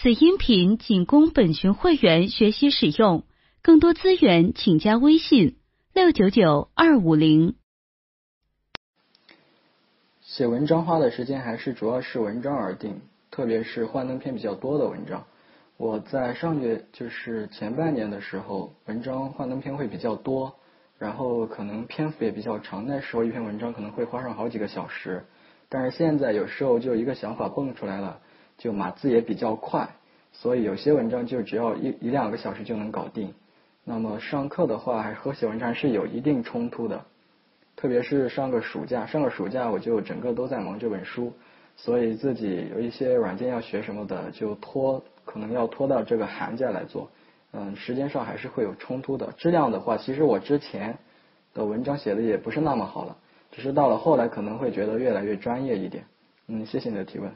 此音频仅供本群会员学习使用，更多资源请加微信六九九二五零。写文章花的时间还是主要是文章而定，特别是幻灯片比较多的文章。我在上月就是前半年的时候，文章幻灯片会比较多，然后可能篇幅也比较长，那时候一篇文章可能会花上好几个小时。但是现在有时候就一个想法蹦出来了。就码字也比较快，所以有些文章就只要一一两个小时就能搞定。那么上课的话，还和写文章是有一定冲突的。特别是上个暑假，上个暑假我就整个都在忙这本书，所以自己有一些软件要学什么的，就拖，可能要拖到这个寒假来做。嗯，时间上还是会有冲突的。质量的话，其实我之前的文章写的也不是那么好了，只是到了后来可能会觉得越来越专业一点。嗯，谢谢你的提问。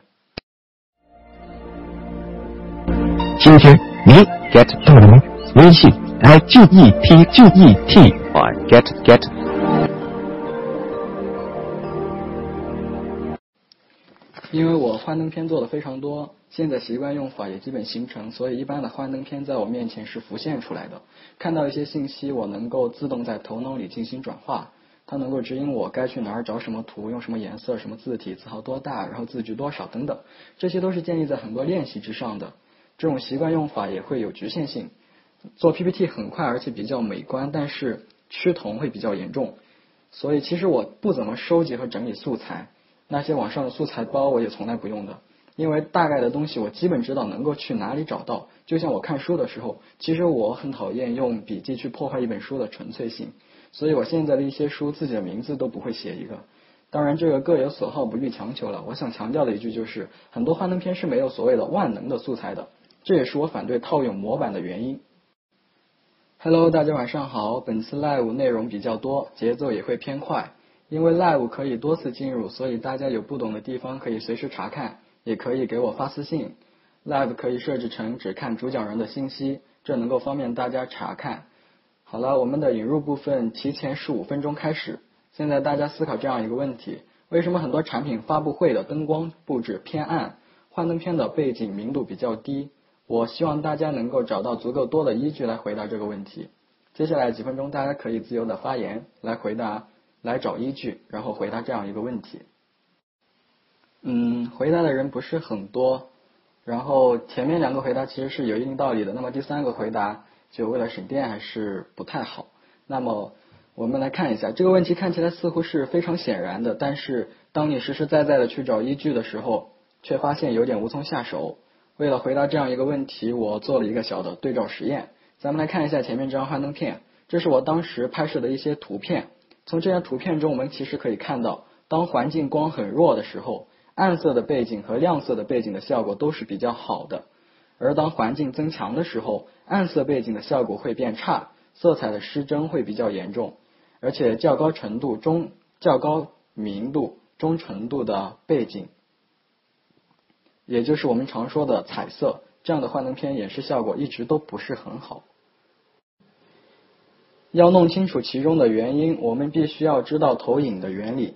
今天你 get 到了吗？微信 i g e t g e t 啊 get get。因为我幻灯片做的非常多，现在习惯用法也基本形成，所以一般的幻灯片在我面前是浮现出来的。看到一些信息，我能够自动在头脑里进行转化，它能够指引我该去哪儿找什么图，用什么颜色、什么字体、字号多大，然后字距多少等等，这些都是建立在很多练习之上的。这种习惯用法也会有局限性。做 PPT 很快而且比较美观，但是趋同会比较严重。所以其实我不怎么收集和整理素材，那些网上的素材包我也从来不用的，因为大概的东西我基本知道能够去哪里找到。就像我看书的时候，其实我很讨厌用笔记去破坏一本书的纯粹性，所以我现在的一些书自己的名字都不会写一个。当然这个各有所好，不必强求了。我想强调的一句就是，很多幻灯片是没有所谓的万能的素材的。这也是我反对套用模板的原因。Hello，大家晚上好。本次 live 内容比较多，节奏也会偏快。因为 live 可以多次进入，所以大家有不懂的地方可以随时查看，也可以给我发私信。live 可以设置成只看主讲人的信息，这能够方便大家查看。好了，我们的引入部分提前十五分钟开始。现在大家思考这样一个问题：为什么很多产品发布会的灯光布置偏暗，幻灯片的背景明度比较低？我希望大家能够找到足够多的依据来回答这个问题。接下来几分钟，大家可以自由的发言来回答，来找依据，然后回答这样一个问题。嗯，回答的人不是很多，然后前面两个回答其实是有一定道理的，那么第三个回答就为了省电还是不太好。那么我们来看一下这个问题，看起来似乎是非常显然的，但是当你实实在在的去找依据的时候，却发现有点无从下手。为了回答这样一个问题，我做了一个小的对照实验。咱们来看一下前面这张幻灯片，这是我当时拍摄的一些图片。从这张图片中，我们其实可以看到，当环境光很弱的时候，暗色的背景和亮色的背景的效果都是比较好的；而当环境增强的时候，暗色背景的效果会变差，色彩的失真会比较严重，而且较高程度中、较高明度、中程度的背景。也就是我们常说的彩色，这样的幻灯片演示效果一直都不是很好。要弄清楚其中的原因，我们必须要知道投影的原理。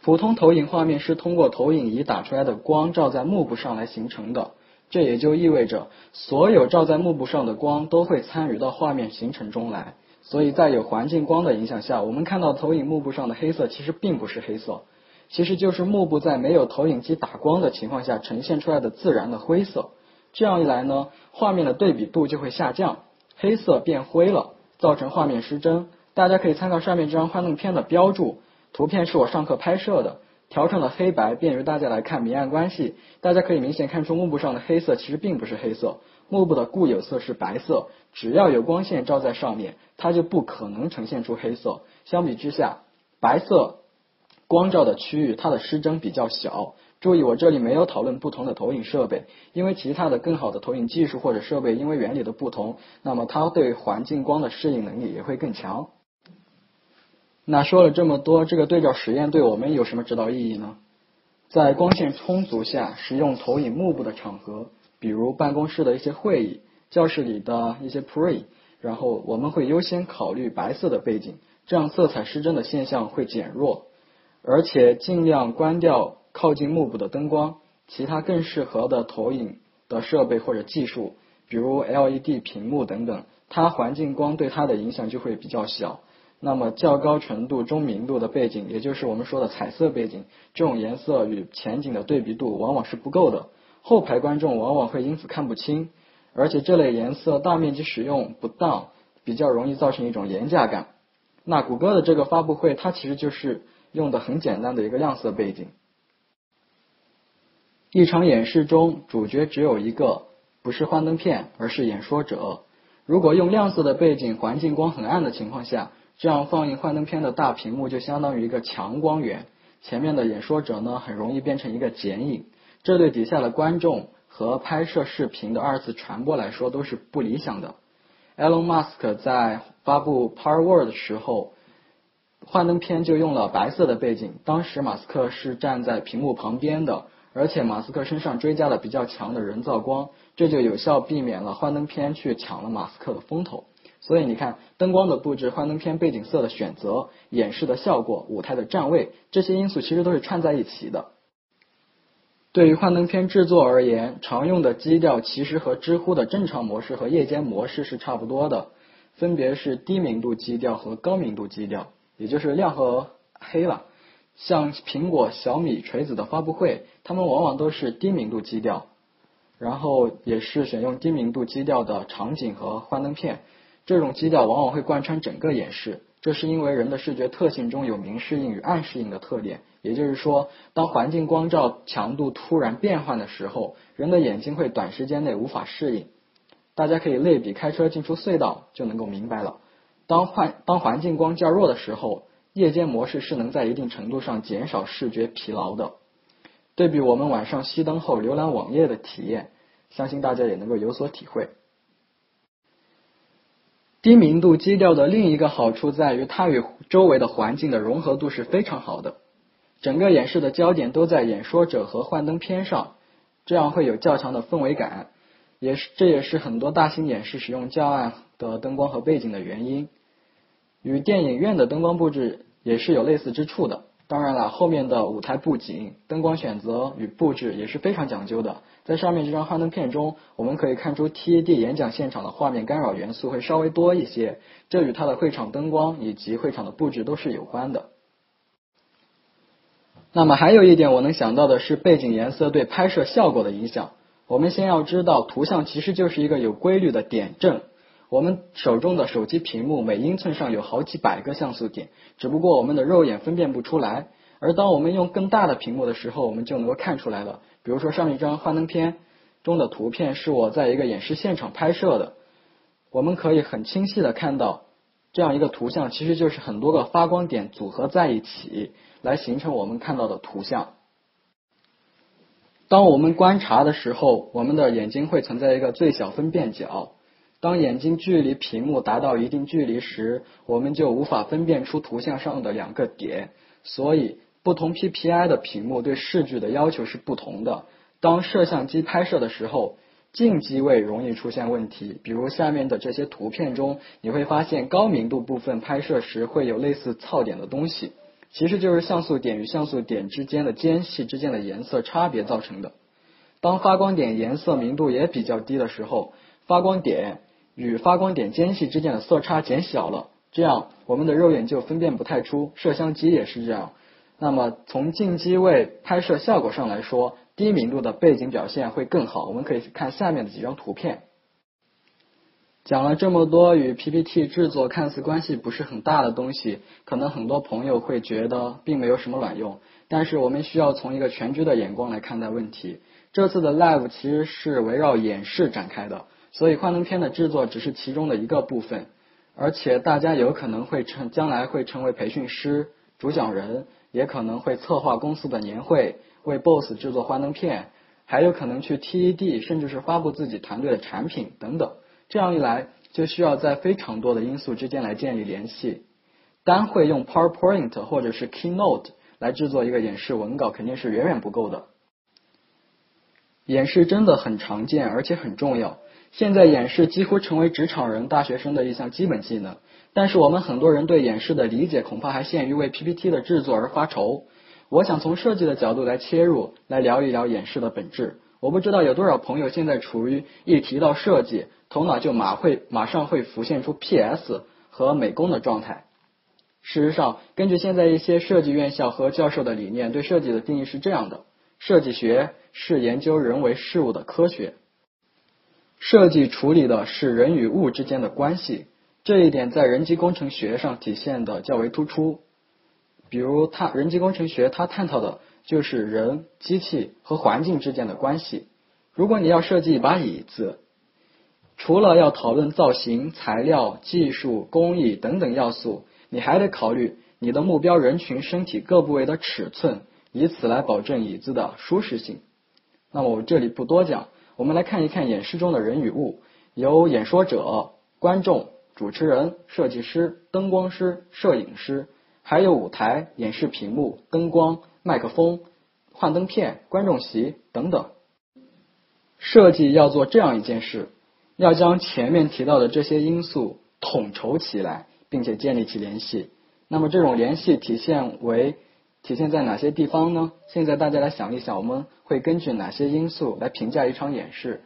普通投影画面是通过投影仪打出来的光照在幕布上来形成的，这也就意味着所有照在幕布上的光都会参与到画面形成中来。所以在有环境光的影响下，我们看到投影幕布上的黑色其实并不是黑色。其实就是幕布在没有投影机打光的情况下呈现出来的自然的灰色。这样一来呢，画面的对比度就会下降，黑色变灰了，造成画面失真。大家可以参考上面这张幻灯片的标注，图片是我上课拍摄的，调成了黑白，便于大家来看明暗关系。大家可以明显看出幕布上的黑色其实并不是黑色，幕布的固有色是白色，只要有光线照在上面，它就不可能呈现出黑色。相比之下，白色。光照的区域，它的失真比较小。注意，我这里没有讨论不同的投影设备，因为其他的更好的投影技术或者设备，因为原理的不同，那么它对环境光的适应能力也会更强。那说了这么多，这个对照实验对我们有什么指导意义呢？在光线充足下使用投影幕布的场合，比如办公室的一些会议、教室里的一些 pre，然后我们会优先考虑白色的背景，这样色彩失真的现象会减弱。而且尽量关掉靠近幕布的灯光，其他更适合的投影的设备或者技术，比如 LED 屏幕等等，它环境光对它的影响就会比较小。那么较高纯度、中明度的背景，也就是我们说的彩色背景，这种颜色与前景的对比度往往是不够的，后排观众往往会因此看不清，而且这类颜色大面积使用不当，比较容易造成一种廉价感。那谷歌的这个发布会，它其实就是用的很简单的一个亮色背景。一场演示中，主角只有一个，不是幻灯片，而是演说者。如果用亮色的背景，环境光很暗的情况下，这样放映幻灯片的大屏幕就相当于一个强光源，前面的演说者呢，很容易变成一个剪影，这对底下的观众和拍摄视频的二次传播来说都是不理想的。Elon Musk 在发布 Power Word 的时候，幻灯片就用了白色的背景，当时马斯克是站在屏幕旁边的。而且马斯克身上追加了比较强的人造光，这就有效避免了幻灯片去抢了马斯克的风头。所以你看，灯光的布置、幻灯片背景色的选择、演示的效果、舞台的站位，这些因素其实都是串在一起的。对于幻灯片制作而言，常用的基调其实和知乎的正常模式和夜间模式是差不多的，分别是低明度基调和高明度基调，也就是亮和黑了。像苹果、小米、锤子的发布会，他们往往都是低明度基调，然后也是选用低明度基调的场景和幻灯片。这种基调往往会贯穿整个演示，这是因为人的视觉特性中有明适应与暗适应的特点。也就是说，当环境光照强度突然变换的时候，人的眼睛会短时间内无法适应。大家可以类比开车进出隧道就能够明白了。当环当环境光较弱的时候。夜间模式是能在一定程度上减少视觉疲劳的。对比我们晚上熄灯后浏览网页的体验，相信大家也能够有所体会。低明度基调的另一个好处在于，它与周围的环境的融合度是非常好的。整个演示的焦点都在演说者和幻灯片上，这样会有较强的氛围感。也是，这也是很多大型演示使用较暗的灯光和背景的原因。与电影院的灯光布置。也是有类似之处的。当然了，后面的舞台布景、灯光选择与布置也是非常讲究的。在上面这张幻灯片中，我们可以看出 TED 演讲现场的画面干扰元素会稍微多一些，这与它的会场灯光以及会场的布置都是有关的。那么还有一点我能想到的是背景颜色对拍摄效果的影响。我们先要知道，图像其实就是一个有规律的点阵。我们手中的手机屏幕每英寸上有好几百个像素点，只不过我们的肉眼分辨不出来。而当我们用更大的屏幕的时候，我们就能够看出来了。比如说上一张幻灯片中的图片是我在一个演示现场拍摄的，我们可以很清晰的看到这样一个图像，其实就是很多个发光点组合在一起来形成我们看到的图像。当我们观察的时候，我们的眼睛会存在一个最小分辨角。当眼睛距离屏幕达到一定距离时，我们就无法分辨出图像上的两个点。所以，不同 PPI 的屏幕对视距的要求是不同的。当摄像机拍摄的时候，近机位容易出现问题。比如下面的这些图片中，你会发现高明度部分拍摄时会有类似噪点的东西，其实就是像素点与像素点之间的间隙之间的颜色差别造成的。当发光点颜色明度也比较低的时候，发光点。与发光点间隙之间的色差减小了，这样我们的肉眼就分辨不太出。摄像机也是这样。那么从近机位拍摄效果上来说，低明度的背景表现会更好。我们可以看下面的几张图片。讲了这么多与 PPT 制作看似关系不是很大的东西，可能很多朋友会觉得并没有什么卵用。但是我们需要从一个全局的眼光来看待问题。这次的 Live 其实是围绕演示展开的。所以幻灯片的制作只是其中的一个部分，而且大家有可能会成将来会成为培训师、主讲人，也可能会策划公司的年会，为 BOSS 制作幻灯片，还有可能去 TED，甚至是发布自己团队的产品等等。这样一来，就需要在非常多的因素之间来建立联系。单会用 PowerPoint 或者是 Keynote 来制作一个演示文稿，肯定是远远不够的。演示真的很常见，而且很重要。现在演示几乎成为职场人、大学生的一项基本技能，但是我们很多人对演示的理解恐怕还限于为 PPT 的制作而发愁。我想从设计的角度来切入，来聊一聊演示的本质。我不知道有多少朋友现在处于一提到设计，头脑就马会马上会浮现出 PS 和美工的状态。事实上，根据现在一些设计院校和教授的理念，对设计的定义是这样的：设计学是研究人为事物的科学，设计处理的是人与物之间的关系。这一点在人机工程学上体现的较为突出。比如，它人机工程学它探讨的就是人、机器和环境之间的关系。如果你要设计一把椅子，除了要讨论造型、材料、技术、工艺等等要素。你还得考虑你的目标人群身体各部位的尺寸，以此来保证椅子的舒适性。那么我这里不多讲，我们来看一看演示中的人与物，有演说者、观众、主持人、设计师、灯光师、摄影师，还有舞台、演示屏幕、灯光、麦克风、幻灯片、观众席等等。设计要做这样一件事，要将前面提到的这些因素统筹起来。并且建立起联系，那么这种联系体现为体现在哪些地方呢？现在大家来想一想，我们会根据哪些因素来评价一场演示？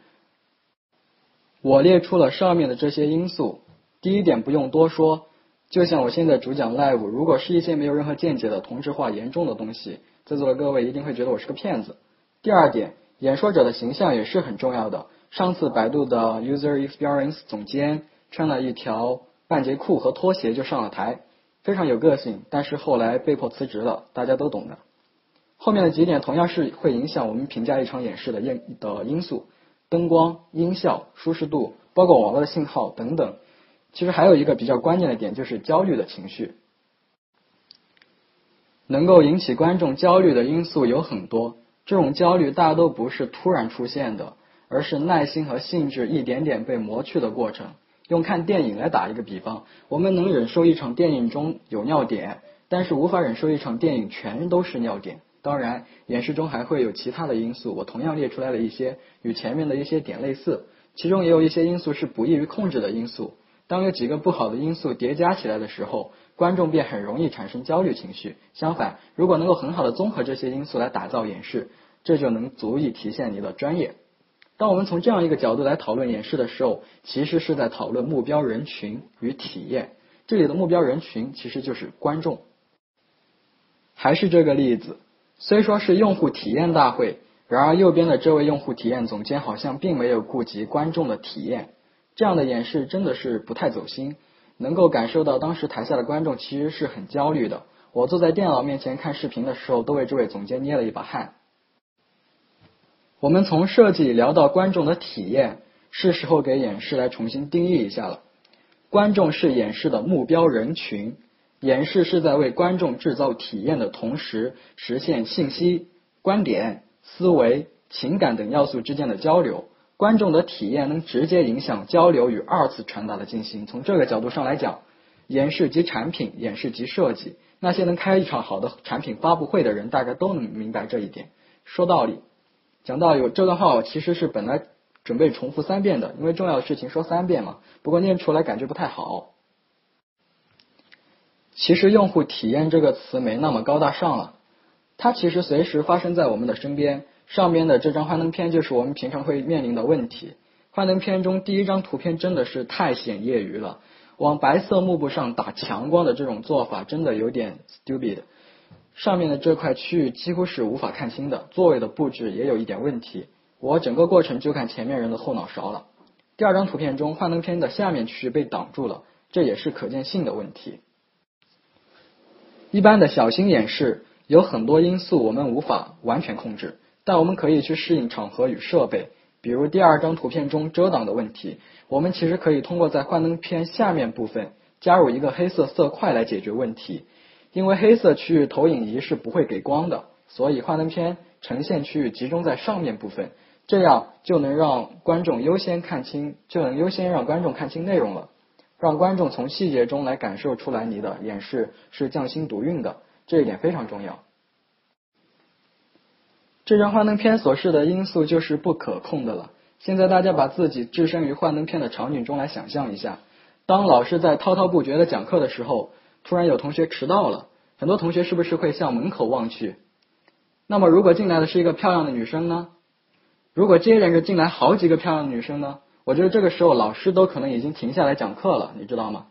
我列出了上面的这些因素。第一点不用多说，就像我现在主讲 live，如果是一些没有任何见解的同质化严重的东西，在座的各位一定会觉得我是个骗子。第二点，演说者的形象也是很重要的。上次百度的 user experience 总监穿了一条。半截裤和拖鞋就上了台，非常有个性，但是后来被迫辞职了，大家都懂的。后面的几点同样是会影响我们评价一场演示的因的因素：灯光、音效、舒适度，包括网络的信号等等。其实还有一个比较关键的点，就是焦虑的情绪。能够引起观众焦虑的因素有很多，这种焦虑大都不是突然出现的，而是耐心和兴致一点点被磨去的过程。用看电影来打一个比方，我们能忍受一场电影中有尿点，但是无法忍受一场电影全都是尿点。当然，演示中还会有其他的因素，我同样列出来了一些与前面的一些点类似，其中也有一些因素是不易于控制的因素。当有几个不好的因素叠加起来的时候，观众便很容易产生焦虑情绪。相反，如果能够很好的综合这些因素来打造演示，这就能足以体现你的专业。当我们从这样一个角度来讨论演示的时候，其实是在讨论目标人群与体验。这里的目标人群其实就是观众。还是这个例子，虽说是用户体验大会，然而右边的这位用户体验总监好像并没有顾及观众的体验。这样的演示真的是不太走心，能够感受到当时台下的观众其实是很焦虑的。我坐在电脑面前看视频的时候，都为这位总监捏了一把汗。我们从设计聊到观众的体验，是时候给演示来重新定义一下了。观众是演示的目标人群，演示是在为观众制造体验的同时，实现信息、观点、思维、情感等要素之间的交流。观众的体验能直接影响交流与二次传达的进行。从这个角度上来讲，演示及产品，演示及设计。那些能开一场好的产品发布会的人，大概都能明白这一点。说道理。讲到有这段话，我其实是本来准备重复三遍的，因为重要的事情说三遍嘛。不过念出来感觉不太好。其实用户体验这个词没那么高大上了，它其实随时发生在我们的身边。上边的这张幻灯片就是我们平常会面临的问题。幻灯片中第一张图片真的是太显业余了，往白色幕布上打强光的这种做法真的有点 stupid。上面的这块区域几乎是无法看清的，座位的布置也有一点问题。我整个过程就看前面人的后脑勺了。第二张图片中，幻灯片的下面区域被挡住了，这也是可见性的问题。一般的小型演示有很多因素我们无法完全控制，但我们可以去适应场合与设备。比如第二张图片中遮挡的问题，我们其实可以通过在幻灯片下面部分加入一个黑色色块来解决问题。因为黑色区域投影仪是不会给光的，所以幻灯片呈现区域集中在上面部分，这样就能让观众优先看清，就能优先让观众看清内容了，让观众从细节中来感受出来你的演示是匠心独运的，这一点非常重要。这张幻灯片所示的因素就是不可控的了。现在大家把自己置身于幻灯片的场景中来想象一下，当老师在滔滔不绝的讲课的时候。突然有同学迟到了，很多同学是不是会向门口望去？那么如果进来的是一个漂亮的女生呢？如果接连着进来好几个漂亮的女生呢？我觉得这个时候老师都可能已经停下来讲课了，你知道吗？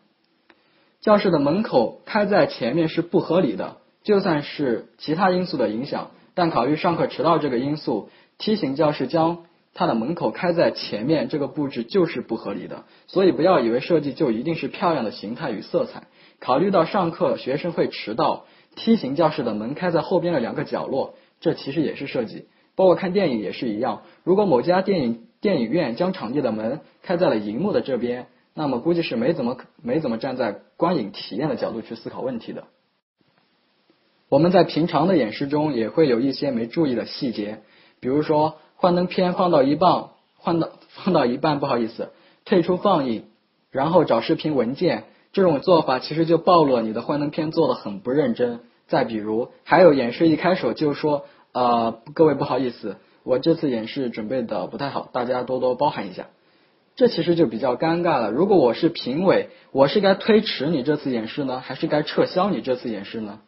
教室的门口开在前面是不合理的，就算是其他因素的影响，但考虑上课迟到这个因素，梯形教室将它的门口开在前面，这个布置就是不合理的。所以不要以为设计就一定是漂亮的形态与色彩。考虑到上课学生会迟到，梯形教室的门开在后边的两个角落，这其实也是设计。包括看电影也是一样，如果某家电影电影院将场地的门开在了荧幕的这边，那么估计是没怎么没怎么站在观影体验的角度去思考问题的。我们在平常的演示中也会有一些没注意的细节，比如说幻灯片放到一半，换到放到一半，不好意思，退出放映，然后找视频文件，这种做法其实就暴露了你的幻灯片做的很不认真。再比如，还有演示一开始就说。呃，各位不好意思，我这次演示准备的不太好，大家多多包涵一下。这其实就比较尴尬了。如果我是评委，我是该推迟你这次演示呢，还是该撤销你这次演示呢？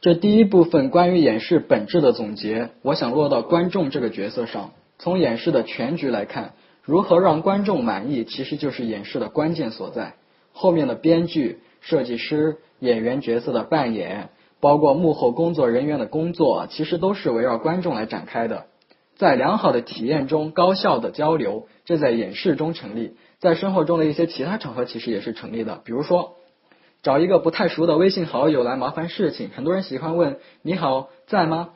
这第一部分关于演示本质的总结，我想落到观众这个角色上。从演示的全局来看，如何让观众满意，其实就是演示的关键所在。后面的编剧、设计师、演员角色的扮演。包括幕后工作人员的工作，其实都是围绕观众来展开的。在良好的体验中，高效的交流，这在演示中成立，在生活中的一些其他场合其实也是成立的。比如说，找一个不太熟的微信好友来麻烦事情，很多人喜欢问“你好，在吗？”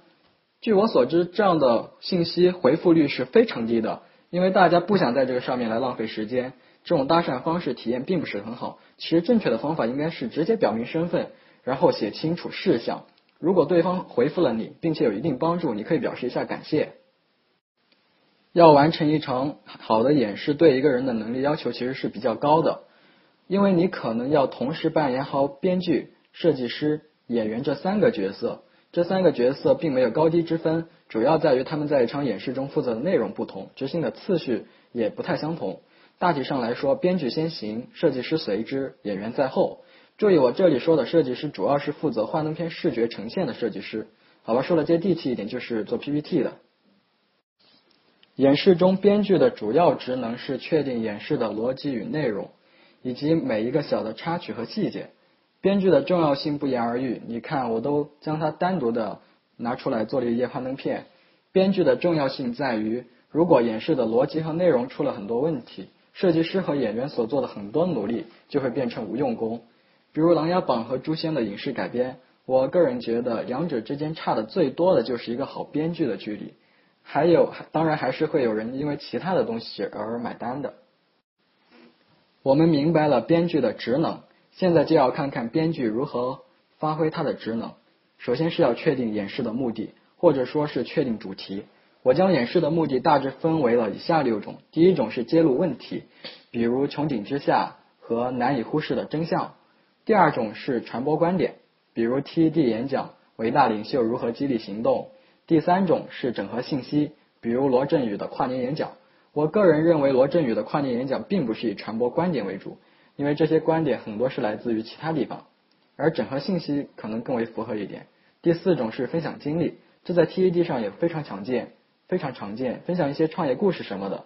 据我所知，这样的信息回复率是非常低的，因为大家不想在这个上面来浪费时间。这种搭讪方式体验并不是很好。其实正确的方法应该是直接表明身份。然后写清楚事项，如果对方回复了你，并且有一定帮助，你可以表示一下感谢。要完成一场好的演示，对一个人的能力要求其实是比较高的，因为你可能要同时扮演好编剧、设计师、演员这三个角色。这三个角色并没有高低之分，主要在于他们在一场演示中负责的内容不同，执行的次序也不太相同。大体上来说，编剧先行，设计师随之，演员在后。注意，我这里说的设计师主要是负责幻灯片视觉呈现的设计师。好吧，说的接地气一点，就是做 PPT 的。演示中，编剧的主要职能是确定演示的逻辑与内容，以及每一个小的插曲和细节。编剧的重要性不言而喻，你看，我都将它单独的拿出来做了一页幻灯片。编剧的重要性在于，如果演示的逻辑和内容出了很多问题，设计师和演员所做的很多努力就会变成无用功。比如《琅琊榜》和《诛仙》的影视改编，我个人觉得两者之间差的最多的就是一个好编剧的距离。还有，当然还是会有人因为其他的东西而买单的。我们明白了编剧的职能，现在就要看看编剧如何发挥他的职能。首先是要确定演示的目的，或者说是确定主题。我将演示的目的大致分为了以下六种：第一种是揭露问题，比如穹顶之下和难以忽视的真相。第二种是传播观点，比如 TED 演讲，伟大领袖如何激励行动。第三种是整合信息，比如罗振宇的跨年演讲。我个人认为罗振宇的跨年演讲并不是以传播观点为主，因为这些观点很多是来自于其他地方，而整合信息可能更为符合一点。第四种是分享经历，这在 TED 上也非常常见，非常常见，分享一些创业故事什么的。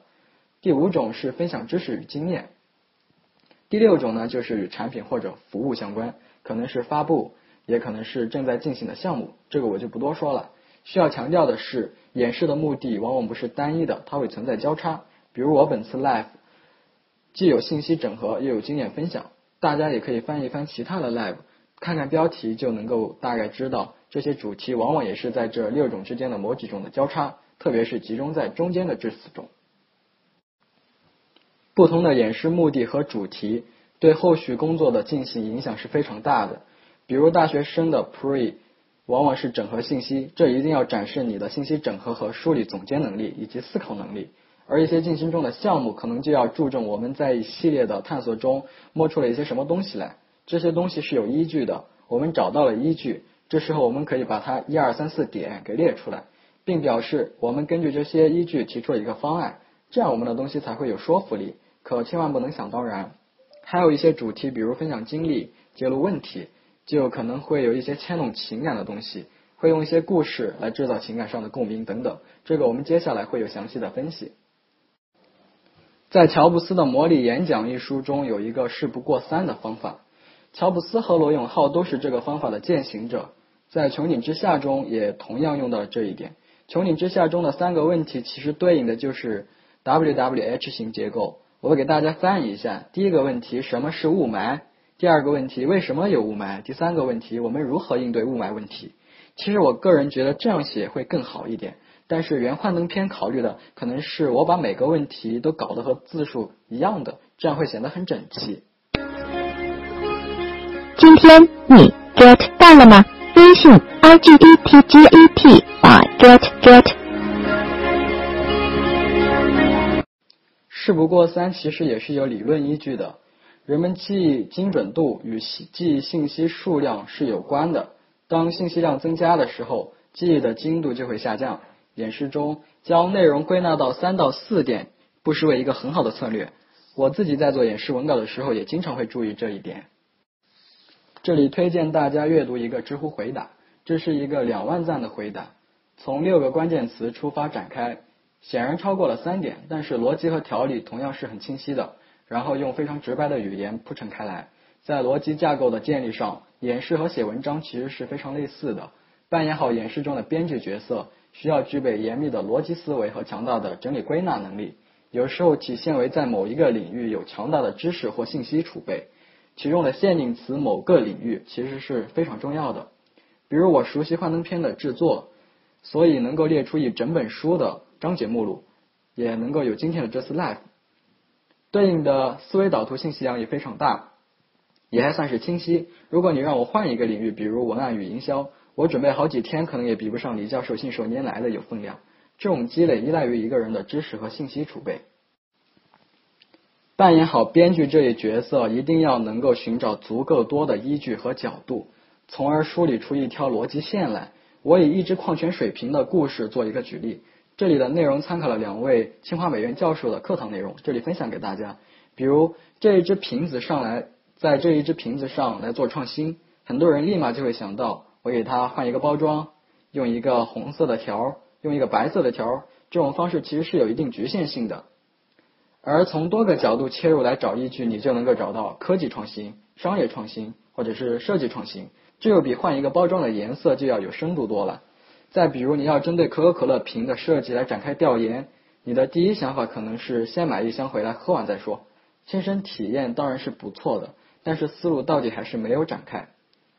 第五种是分享知识与经验。第六种呢，就是与产品或者服务相关，可能是发布，也可能是正在进行的项目，这个我就不多说了。需要强调的是，演示的目的往往不是单一的，它会存在交叉。比如我本次 live 既有信息整合，又有经验分享，大家也可以翻一翻其他的 live，看看标题就能够大概知道，这些主题往往也是在这六种之间的某几种的交叉，特别是集中在中间的这四种。不同的演示目的和主题对后续工作的进行影响是非常大的。比如大学生的 pre 往往是整合信息，这一定要展示你的信息整合和梳理总结能力以及思考能力。而一些进行中的项目可能就要注重我们在一系列的探索中摸出了一些什么东西来，这些东西是有依据的。我们找到了依据，这时候我们可以把它一二三四点给列出来，并表示我们根据这些依据提出了一个方案，这样我们的东西才会有说服力。可千万不能想当然，还有一些主题，比如分享经历、揭露问题，就可能会有一些牵动情感的东西，会。用一些故事来制造情感上的共鸣等等。这个我们接下来会有详细的分析。在乔布斯的《模拟演讲》一书中，有一个事不过三的方法。乔布斯和罗永浩都是这个方法的践行者。在《穹顶之下》中也同样用到了这一点。《穹顶之下》中的三个问题其实对应的就是 W W H 型结构。我给大家翻译一下：第一个问题，什么是雾霾？第二个问题，为什么有雾霾？第三个问题，我们如何应对雾霾问题？其实我个人觉得这样写会更好一点。但是原幻灯片考虑的可能是我把每个问题都搞得和字数一样的，这样会显得很整齐。今天你 get 到了吗？微信 i g e t g e t 把 get get。事不过三其实也是有理论依据的。人们记忆精准度与记忆信息数量是有关的。当信息量增加的时候，记忆的精度就会下降。演示中将内容归纳到三到四点，不失为一个很好的策略。我自己在做演示文稿的时候，也经常会注意这一点。这里推荐大家阅读一个知乎回答，这是一个两万赞的回答，从六个关键词出发展开，显然超过了三点，但是逻辑和条理同样是很清晰的。然后用非常直白的语言铺陈开来，在逻辑架构的建立上，演示和写文章其实是非常类似的。扮演好演示中的编剧角色。需要具备严密的逻辑思维和强大的整理归纳能力，有时候体现为在某一个领域有强大的知识或信息储备。其中的限定词“某个领域”其实是非常重要的。比如我熟悉幻灯片的制作，所以能够列出一整本书的章节目录，也能够有今天的这次 live。对应的思维导图信息量也非常大，也还算是清晰。如果你让我换一个领域，比如文案与营销。我准备好几天，可能也比不上李教授信手拈来的有分量。这种积累依赖于一个人的知识和信息储备。扮演好编剧这一角色，一定要能够寻找足够多的依据和角度，从而梳理出一条逻辑线来。我以一只矿泉水瓶的故事做一个举例，这里的内容参考了两位清华美院教授的课堂内容，这里分享给大家。比如这一只瓶子上来，在这一只瓶子上来做创新，很多人立马就会想到。我给它换一个包装，用一个红色的条，用一个白色的条，这种方式其实是有一定局限性的。而从多个角度切入来找依据，你就能够找到科技创新、商业创新或者是设计创新，这又比换一个包装的颜色就要有深度多了。再比如你要针对可口可乐瓶的设计来展开调研，你的第一想法可能是先买一箱回来喝完再说，亲身体验当然是不错的，但是思路到底还是没有展开。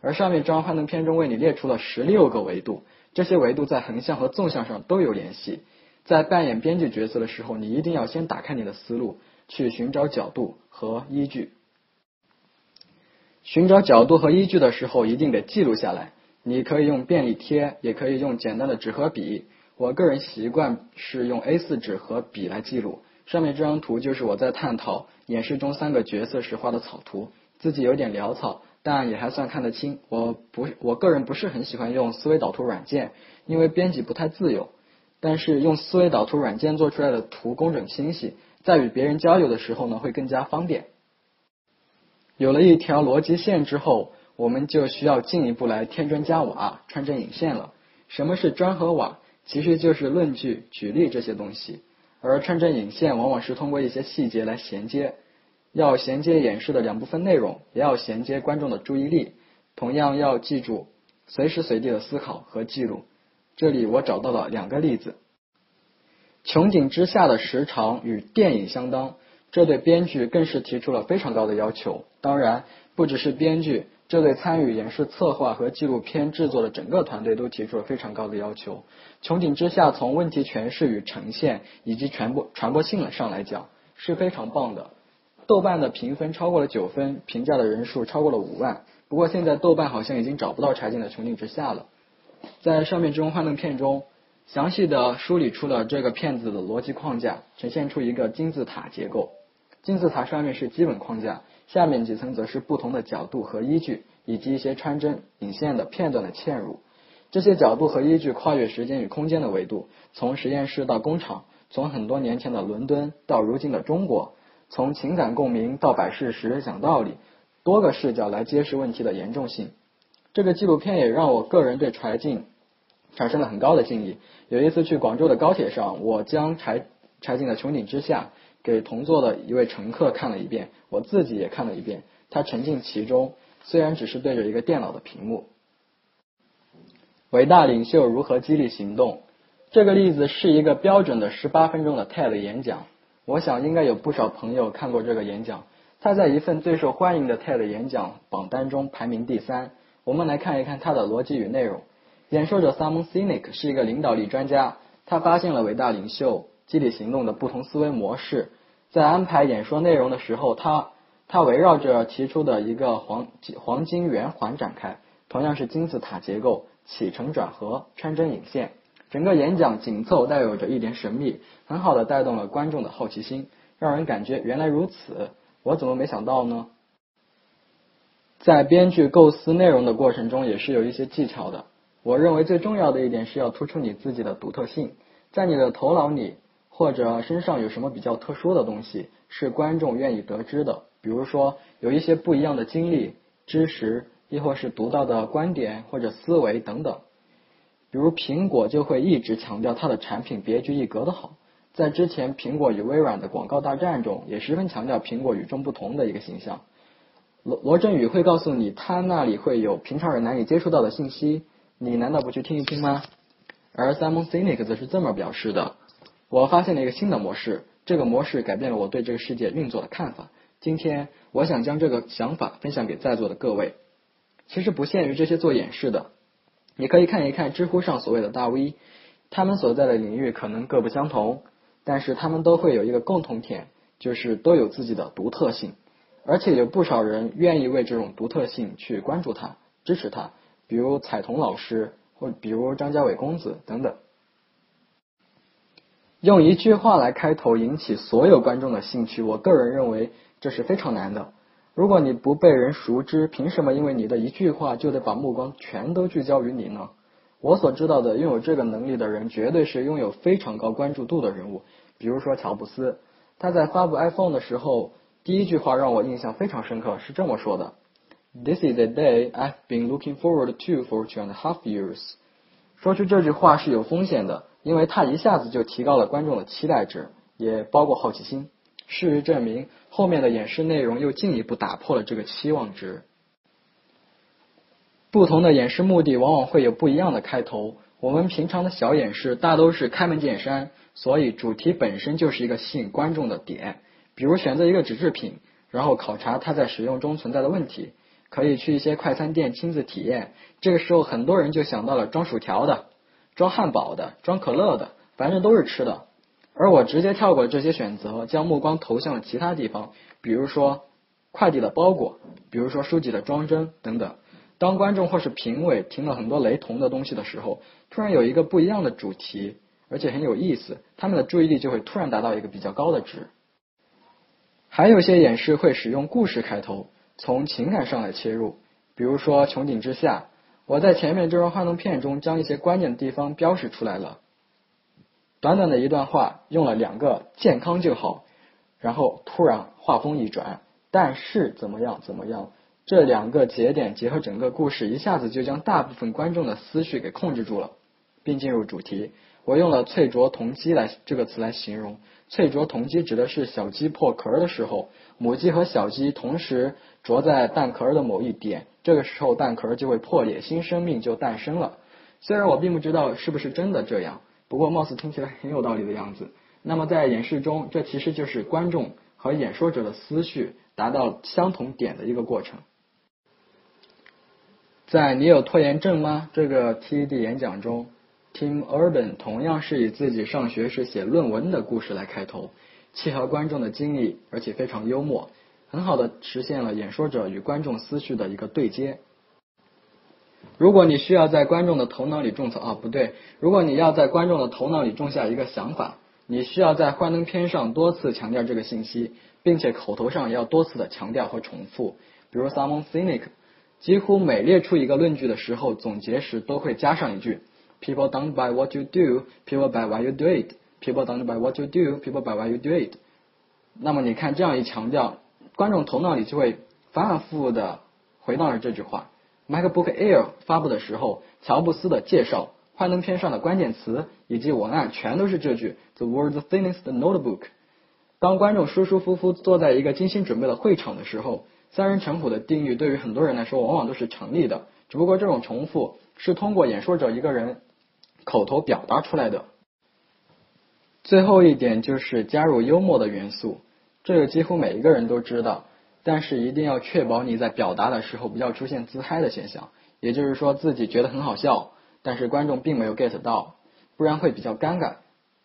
而上面这张幻灯片中为你列出了十六个维度，这些维度在横向和纵向上都有联系。在扮演编剧角色的时候，你一定要先打开你的思路，去寻找角度和依据。寻找角度和依据的时候，一定得记录下来。你可以用便利贴，也可以用简单的纸和笔。我个人习惯是用 A4 纸和笔来记录。上面这张图就是我在探讨演示中三个角色时画的草图，自己有点潦草。但也还算看得清。我不，我个人不是很喜欢用思维导图软件，因为编辑不太自由。但是用思维导图软件做出来的图工整清晰，在与别人交流的时候呢，会更加方便。有了一条逻辑线之后，我们就需要进一步来添砖加瓦、穿针引线了。什么是砖和瓦？其实就是论据、举例这些东西。而穿针引线往往是通过一些细节来衔接。要衔接演示的两部分内容，也要衔接观众的注意力。同样要记住随时随地的思考和记录。这里我找到了两个例子：穹顶之下的时长与电影相当，这对编剧更是提出了非常高的要求。当然，不只是编剧，这对参与演示策划和纪录片制作的整个团队都提出了非常高的要求。穹顶之下从问题诠释与呈现以及传播传播性能上来讲是非常棒的。豆瓣的评分超过了九分，评价的人数超过了五万。不过现在豆瓣好像已经找不到柴静的《穹顶之下》了。在上面这张幻灯片中，详细的梳理出了这个片子的逻辑框架，呈现出一个金字塔结构。金字塔上面是基本框架，下面几层则是不同的角度和依据，以及一些穿针引线的片段的嵌入。这些角度和依据跨越时间与空间的维度，从实验室到工厂，从很多年前的伦敦到如今的中国。从情感共鸣到摆事实讲道理，多个视角来揭示问题的严重性。这个纪录片也让我个人对柴静产生了很高的敬意。有一次去广州的高铁上，我将柴柴静的《穹顶之下》给同座的一位乘客看了一遍，我自己也看了一遍。他沉浸其中，虽然只是对着一个电脑的屏幕。伟大领袖如何激励行动？这个例子是一个标准的十八分钟的 TED 演讲。我想应该有不少朋友看过这个演讲。他在一份最受欢迎的 TED 演讲榜单中排名第三。我们来看一看他的逻辑与内容。演说者 Simon Sinek 是一个领导力专家，他发现了伟大领袖激励行动的不同思维模式。在安排演说内容的时候，他他围绕着提出的一个黄黄金圆环展开，同样是金字塔结构，起承转合，穿针引线。整个演讲紧凑，带有着一点神秘，很好的带动了观众的好奇心，让人感觉原来如此。我怎么没想到呢？在编剧构思内容的过程中，也是有一些技巧的。我认为最重要的一点是要突出你自己的独特性，在你的头脑里或者身上有什么比较特殊的东西，是观众愿意得知的。比如说，有一些不一样的经历、知识，亦或是独到的观点或者思维等等。比如苹果就会一直强调它的产品别具一格的好。在之前苹果与微软的广告大战中，也十分强调苹果与众不同的一个形象。罗罗振宇会告诉你，他那里会有平常人难以接触到的信息，你难道不去听一听吗？而 Simon Sinek 则是这么表示的：我发现了一个新的模式，这个模式改变了我对这个世界运作的看法。今天，我想将这个想法分享给在座的各位。其实不限于这些做演示的，你可以看一看知乎上所谓的大 V，他们所在的领域可能各不相同。但是他们都会有一个共同点，就是都有自己的独特性，而且有不少人愿意为这种独特性去关注它、支持它，比如彩童老师，或比如张家伟公子等等。用一句话来开头引起所有观众的兴趣，我个人认为这是非常难的。如果你不被人熟知，凭什么因为你的一句话就得把目光全都聚焦于你呢？我所知道的拥有这个能力的人，绝对是拥有非常高关注度的人物。比如说乔布斯，他在发布 iPhone 的时候，第一句话让我印象非常深刻，是这么说的：“This is the day I've been looking forward to for two and a half years。”说出这句话是有风险的，因为他一下子就提高了观众的期待值，也包括好奇心。事实证明，后面的演示内容又进一步打破了这个期望值。不同的演示目的往往会有不一样的开头。我们平常的小演示大都是开门见山，所以主题本身就是一个吸引观众的点。比如选择一个纸制品，然后考察它在使用中存在的问题。可以去一些快餐店亲自体验。这个时候很多人就想到了装薯条的、装汉堡的、装可乐的，反正都是吃的。而我直接跳过这些选择，将目光投向了其他地方，比如说快递的包裹，比如说书籍的装帧等等。当观众或是评委听了很多雷同的东西的时候，突然有一个不一样的主题，而且很有意思，他们的注意力就会突然达到一个比较高的值。还有些演示会使用故事开头，从情感上来切入，比如说《穹顶之下》，我在前面这段幻灯片中将一些关键的地方标识出来了。短短的一段话，用了两个“健康就好”，然后突然画风一转，但是怎么样怎么样。这两个节点结合整个故事，一下子就将大部分观众的思绪给控制住了，并进入主题。我用了“脆着铜鸡”来这个词来形容，“脆着铜鸡”指的是小鸡破壳的时候，母鸡和小鸡同时啄在蛋壳的某一点，这个时候蛋壳就会破裂，新生命就诞生了。虽然我并不知道是不是真的这样，不过貌似听起来很有道理的样子。那么在演示中，这其实就是观众和演说者的思绪达到相同点的一个过程。在你有拖延症吗？这个 TED 演讲中，Tim Urban 同样是以自己上学时写论文的故事来开头，契合观众的经历，而且非常幽默，很好的实现了演说者与观众思绪的一个对接。如果你需要在观众的头脑里种草啊，不对，如果你要在观众的头脑里种下一个想法，你需要在幻灯片上多次强调这个信息，并且口头上也要多次的强调和重复，比如 Simon Sinek。几乎每列出一个论据的时候，总结时都会加上一句：People don't buy what you do, people buy why you do it. People don't buy what you do, people buy why you do it. 那么你看这样一强调，观众头脑里就会反反复复的回荡着这句话。MacBook Air 发布的时候，乔布斯的介绍幻灯片上的关键词以及文案全都是这句 “The world's thinnest notebook”。当观众舒舒服服坐在一个精心准备的会场的时候，三人成虎的定律对于很多人来说往往都是成立的，只不过这种重复是通过演说者一个人口头表达出来的。最后一点就是加入幽默的元素，这个几乎每一个人都知道，但是一定要确保你在表达的时候不要出现自嗨的现象，也就是说自己觉得很好笑，但是观众并没有 get 到，不然会比较尴尬。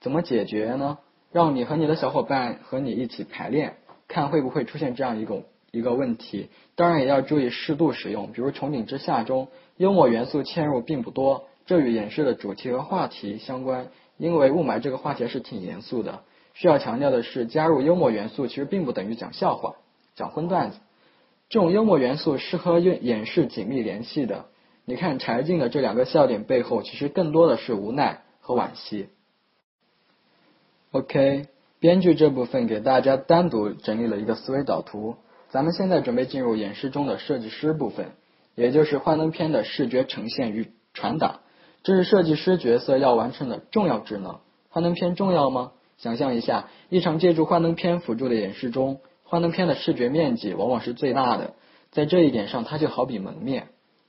怎么解决呢？让你和你的小伙伴和你一起排练，看会不会出现这样一种一个问题。当然也要注意适度使用，比如《穹顶之下》中幽默元素嵌入并不多，这与演示的主题和话题相关。因为雾霾这个话题是挺严肃的，需要强调的是，加入幽默元素其实并不等于讲笑话、讲荤段子。这种幽默元素是和演演示紧密联系的。你看柴静的这两个笑点背后，其实更多的是无奈和惋惜。OK，编剧这部分给大家单独整理了一个思维导图，咱们现在准备进入演示中的设计师部分，也就是幻灯片的视觉呈现与传达。这是设计师角色要完成的重要职能。幻灯片重要吗？想象一下，一场借助幻灯片辅助的演示中，幻灯片的视觉面积往往是最大的，在这一点上，它就好比门面，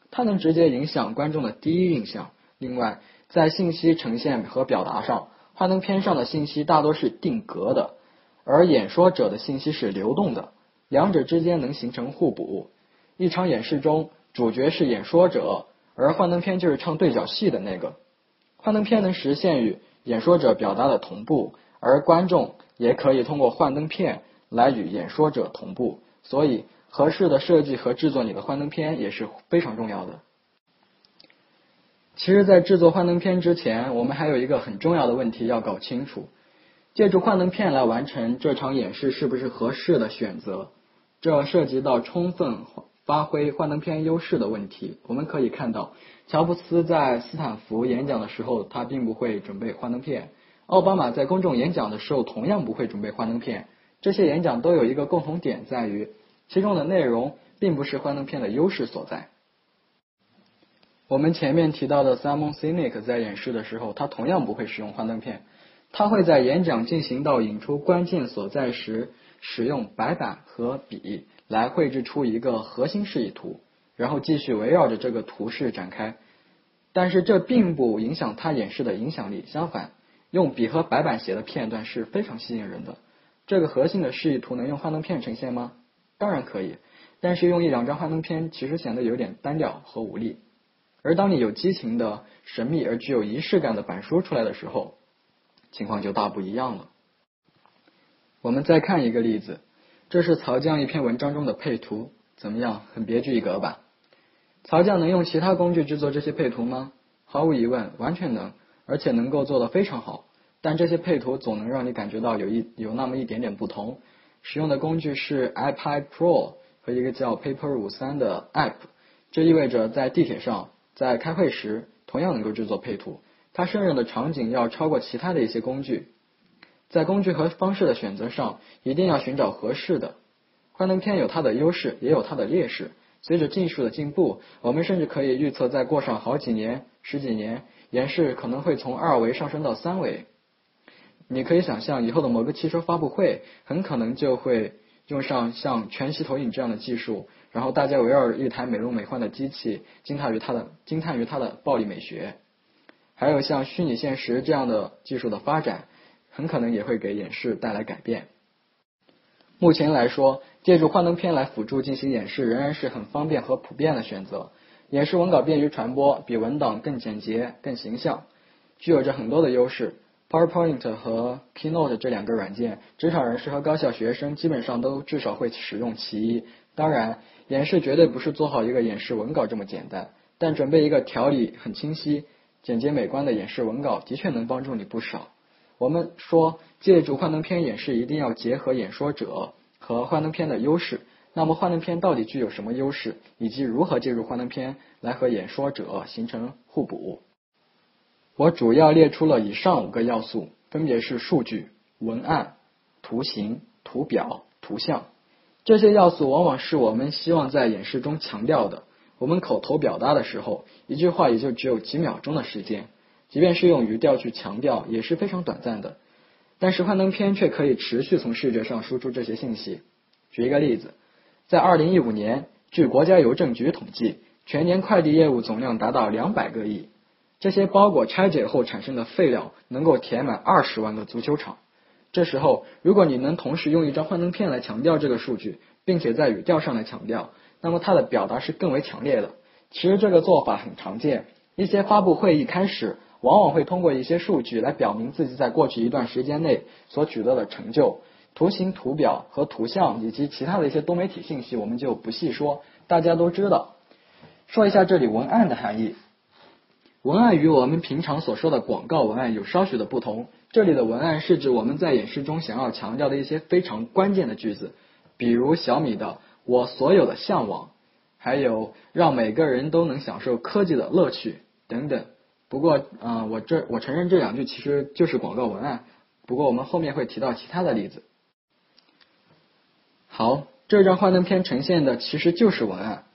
它能直接影响观众的第一印象。另外，在信息呈现和表达上，幻灯片上的信息大多是定格的，而演说者的信息是流动的，两者之间能形成互补。一场演示中，主角是演说者。而幻灯片就是唱对角戏的那个，幻灯片能实现与演说者表达的同步，而观众也可以通过幻灯片来与演说者同步，所以合适的设计和制作你的幻灯片也是非常重要的。其实，在制作幻灯片之前，我们还有一个很重要的问题要搞清楚：借助幻灯片来完成这场演示是不是合适的选择？这涉及到充分。发挥幻灯片优势的问题，我们可以看到，乔布斯在斯坦福演讲的时候，他并不会准备幻灯片；奥巴马在公众演讲的时候，同样不会准备幻灯片。这些演讲都有一个共同点，在于其中的内容并不是幻灯片的优势所在。我们前面提到的 Simon Sinek 在演示的时候，他同样不会使用幻灯片，他会在演讲进行到引出关键所在时，使用白板和笔。来绘制出一个核心示意图，然后继续围绕着这个图示展开。但是这并不影响他演示的影响力，相反，用笔和白板写的片段是非常吸引人的。这个核心的示意图能用幻灯片呈现吗？当然可以，但是用一两张幻灯片其实显得有点单调和无力。而当你有激情的、神秘而具有仪式感的板书出来的时候，情况就大不一样了。我们再看一个例子。这是曹将一篇文章中的配图，怎么样？很别具一格吧？曹将能用其他工具制作这些配图吗？毫无疑问，完全能，而且能够做得非常好。但这些配图总能让你感觉到有一有那么一点点不同。使用的工具是 iPad Pro 和一个叫 Paper 五三的 App，这意味着在地铁上、在开会时同样能够制作配图。它胜任的场景要超过其他的一些工具。在工具和方式的选择上，一定要寻找合适的。幻灯片有它的优势，也有它的劣势。随着技术的进步，我们甚至可以预测，再过上好几年、十几年，演示可能会从二维上升到三维。你可以想象，以后的某个汽车发布会，很可能就会用上像全息投影这样的技术，然后大家围绕着一台美轮美奂的机器，惊叹于它的惊叹于它的暴力美学。还有像虚拟现实这样的技术的发展。很可能也会给演示带来改变。目前来说，借助幻灯片来辅助进行演示，仍然是很方便和普遍的选择。演示文稿便于传播，比文档更简洁、更形象，具有着很多的优势。PowerPoint 和 Keynote 这两个软件，职场人士和高校学生基本上都至少会使用其一。当然，演示绝对不是做好一个演示文稿这么简单，但准备一个条理很清晰、简洁美观的演示文稿，的确能帮助你不少。我们说，借助幻灯片演示，一定要结合演说者和幻灯片的优势。那么，幻灯片到底具有什么优势，以及如何借助幻灯片来和演说者形成互补？我主要列出了以上五个要素，分别是数据、文案、图形、图表、图像。这些要素往往是我们希望在演示中强调的。我们口头表达的时候，一句话也就只有几秒钟的时间。即便是用语调去强调，也是非常短暂的。但是幻灯片却可以持续从视觉上输出这些信息。举一个例子，在二零一五年，据国家邮政局统计，全年快递业务总量达到两百个亿。这些包裹拆解后产生的废料能够填满二十万个足球场。这时候，如果你能同时用一张幻灯片来强调这个数据，并且在语调上来强调，那么它的表达是更为强烈的。其实这个做法很常见，一些发布会一开始往往会通过一些数据来表明自己在过去一段时间内所取得的成就。图形、图表和图像以及其他的一些多媒体信息，我们就不细说，大家都知道。说一下这里文案的含义。文案与我们平常所说的广告文案有稍许的不同。这里的文案是指我们在演示中想要强调的一些非常关键的句子，比如小米的“我所有的向往”，还有让每个人都能享受科技的乐趣等等。不过，嗯，我这我承认这两句其实就是广告文案。不过我们后面会提到其他的例子。好，这张幻灯片呈现的其实就是文案。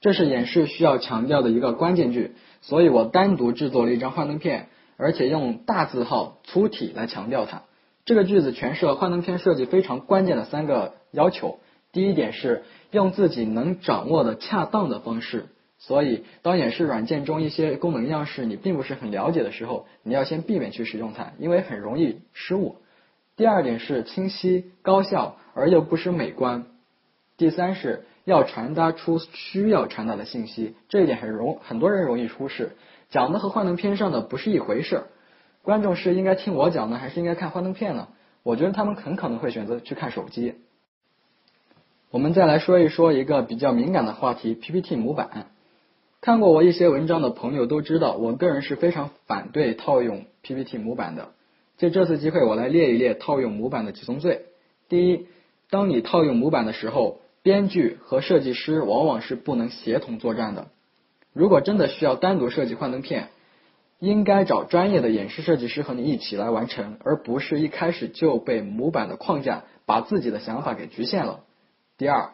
这是演示需要强调的一个关键句，所以我单独制作了一张幻灯片，而且用大字号粗体来强调它。这个句子诠释了幻灯片设计非常关键的三个要求。第一点是用自己能掌握的恰当的方式，所以当演示软件中一些功能样式你并不是很了解的时候，你要先避免去使用它，因为很容易失误。第二点是清晰高效而又不失美观。第三是。要传达出需要传达的信息，这一点很容很多人容易忽视，讲的和幻灯片上的不是一回事儿。观众是应该听我讲呢，还是应该看幻灯片呢？我觉得他们很可能会选择去看手机。我们再来说一说一个比较敏感的话题：PPT 模板。看过我一些文章的朋友都知道，我个人是非常反对套用 PPT 模板的。借这次机会，我来列一列套用模板的几宗罪。第一，当你套用模板的时候。编剧和设计师往往是不能协同作战的。如果真的需要单独设计幻灯片，应该找专业的演示设计师和你一起来完成，而不是一开始就被模板的框架把自己的想法给局限了。第二，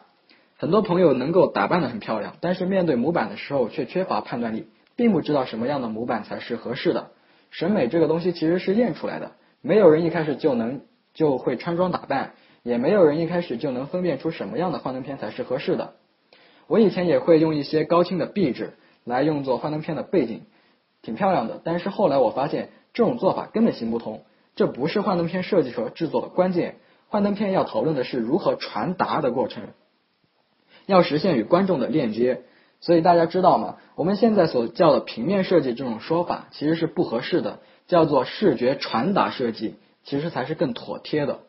很多朋友能够打扮的很漂亮，但是面对模板的时候却缺乏判断力，并不知道什么样的模板才是合适的。审美这个东西其实是练出来的，没有人一开始就能就会穿装打扮。也没有人一开始就能分辨出什么样的幻灯片才是合适的。我以前也会用一些高清的壁纸来用作幻灯片的背景，挺漂亮的。但是后来我发现这种做法根本行不通，这不是幻灯片设计和制作的关键。幻灯片要讨论的是如何传达的过程，要实现与观众的链接。所以大家知道吗？我们现在所叫的平面设计这种说法其实是不合适的，叫做视觉传达设计，其实才是更妥帖的。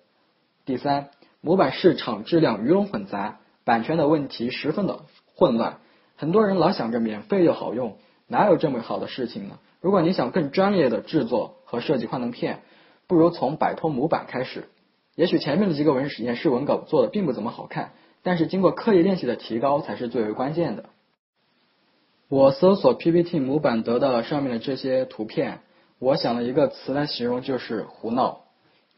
第三，模板市场质量鱼龙混杂，版权的问题十分的混乱。很多人老想着免费又好用，哪有这么好的事情呢？如果你想更专业的制作和设计幻灯片，不如从摆脱模板开始。也许前面的几个文演示文稿做的并不怎么好看，但是经过刻意练习的提高才是最为关键的。我搜索 PPT 模板得到了上面的这些图片，我想了一个词来形容，就是胡闹。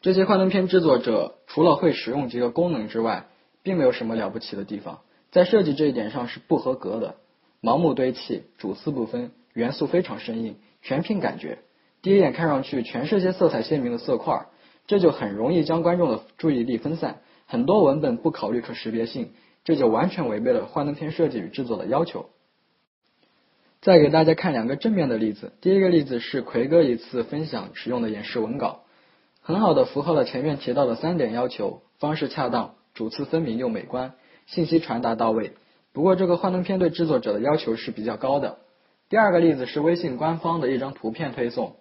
这些幻灯片制作者除了会使用几个功能之外，并没有什么了不起的地方，在设计这一点上是不合格的，盲目堆砌，主次不分，元素非常生硬，全凭感觉。第一眼看上去全是些色彩鲜明的色块，这就很容易将观众的注意力分散。很多文本不考虑可识别性，这就完全违背了幻灯片设计与制作的要求。再给大家看两个正面的例子，第一个例子是奎哥一次分享使用的演示文稿。很好的符合了前面提到的三点要求：方式恰当、主次分明又美观、信息传达到位。不过这个幻灯片对制作者的要求是比较高的。第二个例子是微信官方的一张图片推送，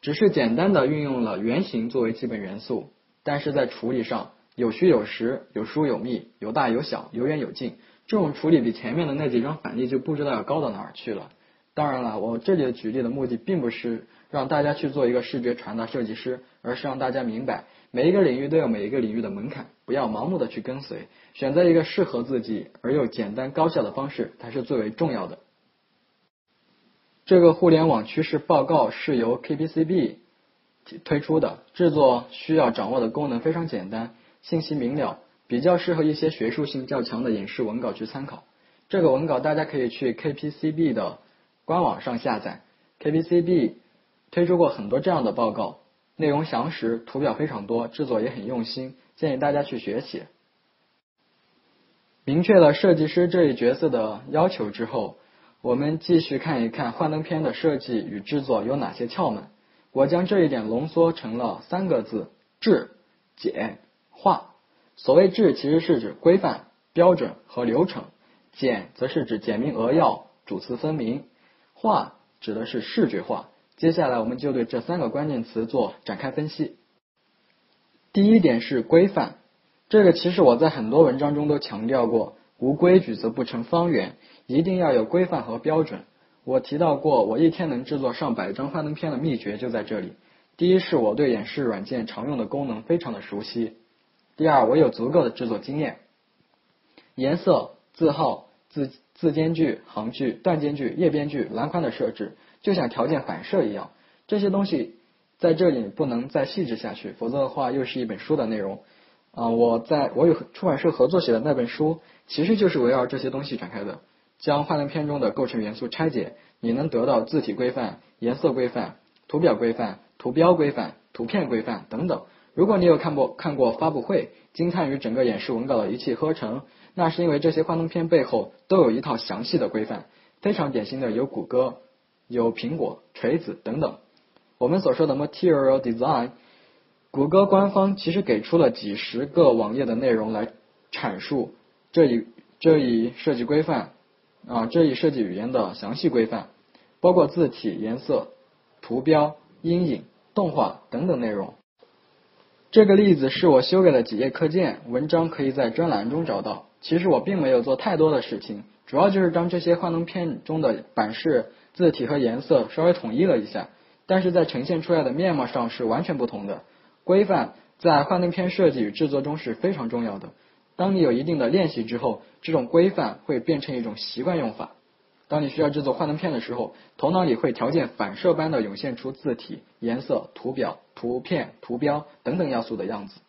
只是简单的运用了圆形作为基本元素，但是在处理上有虚有实、有疏有密、有大有小、有远有近，这种处理比前面的那几张反例就不知道要高到哪儿去了。当然了，我这里的举例的目的并不是。让大家去做一个视觉传达设计师，而是让大家明白每一个领域都有每一个领域的门槛，不要盲目的去跟随，选择一个适合自己而又简单高效的方式才是最为重要的。这个互联网趋势报告是由 KPCB 推出的，制作需要掌握的功能非常简单，信息明了，比较适合一些学术性较强的影视文稿去参考。这个文稿大家可以去 KPCB 的官网上下载。，KPCB 推出过很多这样的报告，内容详实，图表非常多，制作也很用心，建议大家去学习。明确了设计师这一角色的要求之后，我们继续看一看幻灯片的设计与制作有哪些窍门。我将这一点浓缩成了三个字：制、简、化。所谓制，其实是指规范、标准和流程；简则是指简明扼要、主次分明；化指的是视觉化。接下来，我们就对这三个关键词做展开分析。第一点是规范。这个其实我在很多文章中都强调过，无规矩则不成方圆，一定要有规范和标准。我提到过，我一天能制作上百张幻灯片的秘诀就在这里。第一是我对演示软件常用的功能非常的熟悉，第二我有足够的制作经验。颜色、字号、字字间距、行距、段间距、页边距、栏宽的设置，就像条件反射一样，这些东西在这里不能再细致下去，否则的话又是一本书的内容。啊，我在我与出版社合作写的那本书，其实就是围绕这些东西展开的。将幻灯片中的构成元素拆解，你能得到字体规范、颜色规范、图表规范、图标规范、图片规范等等。如果你有看过看过发布会，惊叹于整个演示文稿的一气呵成，那是因为这些幻灯片背后都有一套详细的规范。非常典型的有谷歌、有苹果、锤子等等。我们所说的 material design。谷歌官方其实给出了几十个网页的内容来阐述这一这一设计规范啊这一设计语言的详细规范，包括字体、颜色、图标、阴影、动画等等内容。这个例子是我修改的几页课件，文章可以在专栏中找到。其实我并没有做太多的事情，主要就是将这些幻灯片中的版式、字体和颜色稍微统一了一下，但是在呈现出来的面貌上是完全不同的。规范在幻灯片设计与制作中是非常重要的。当你有一定的练习之后，这种规范会变成一种习惯用法。当你需要制作幻灯片的时候，头脑里会条件反射般的涌现出字体、颜色、图表、图片、图标等等要素的样子。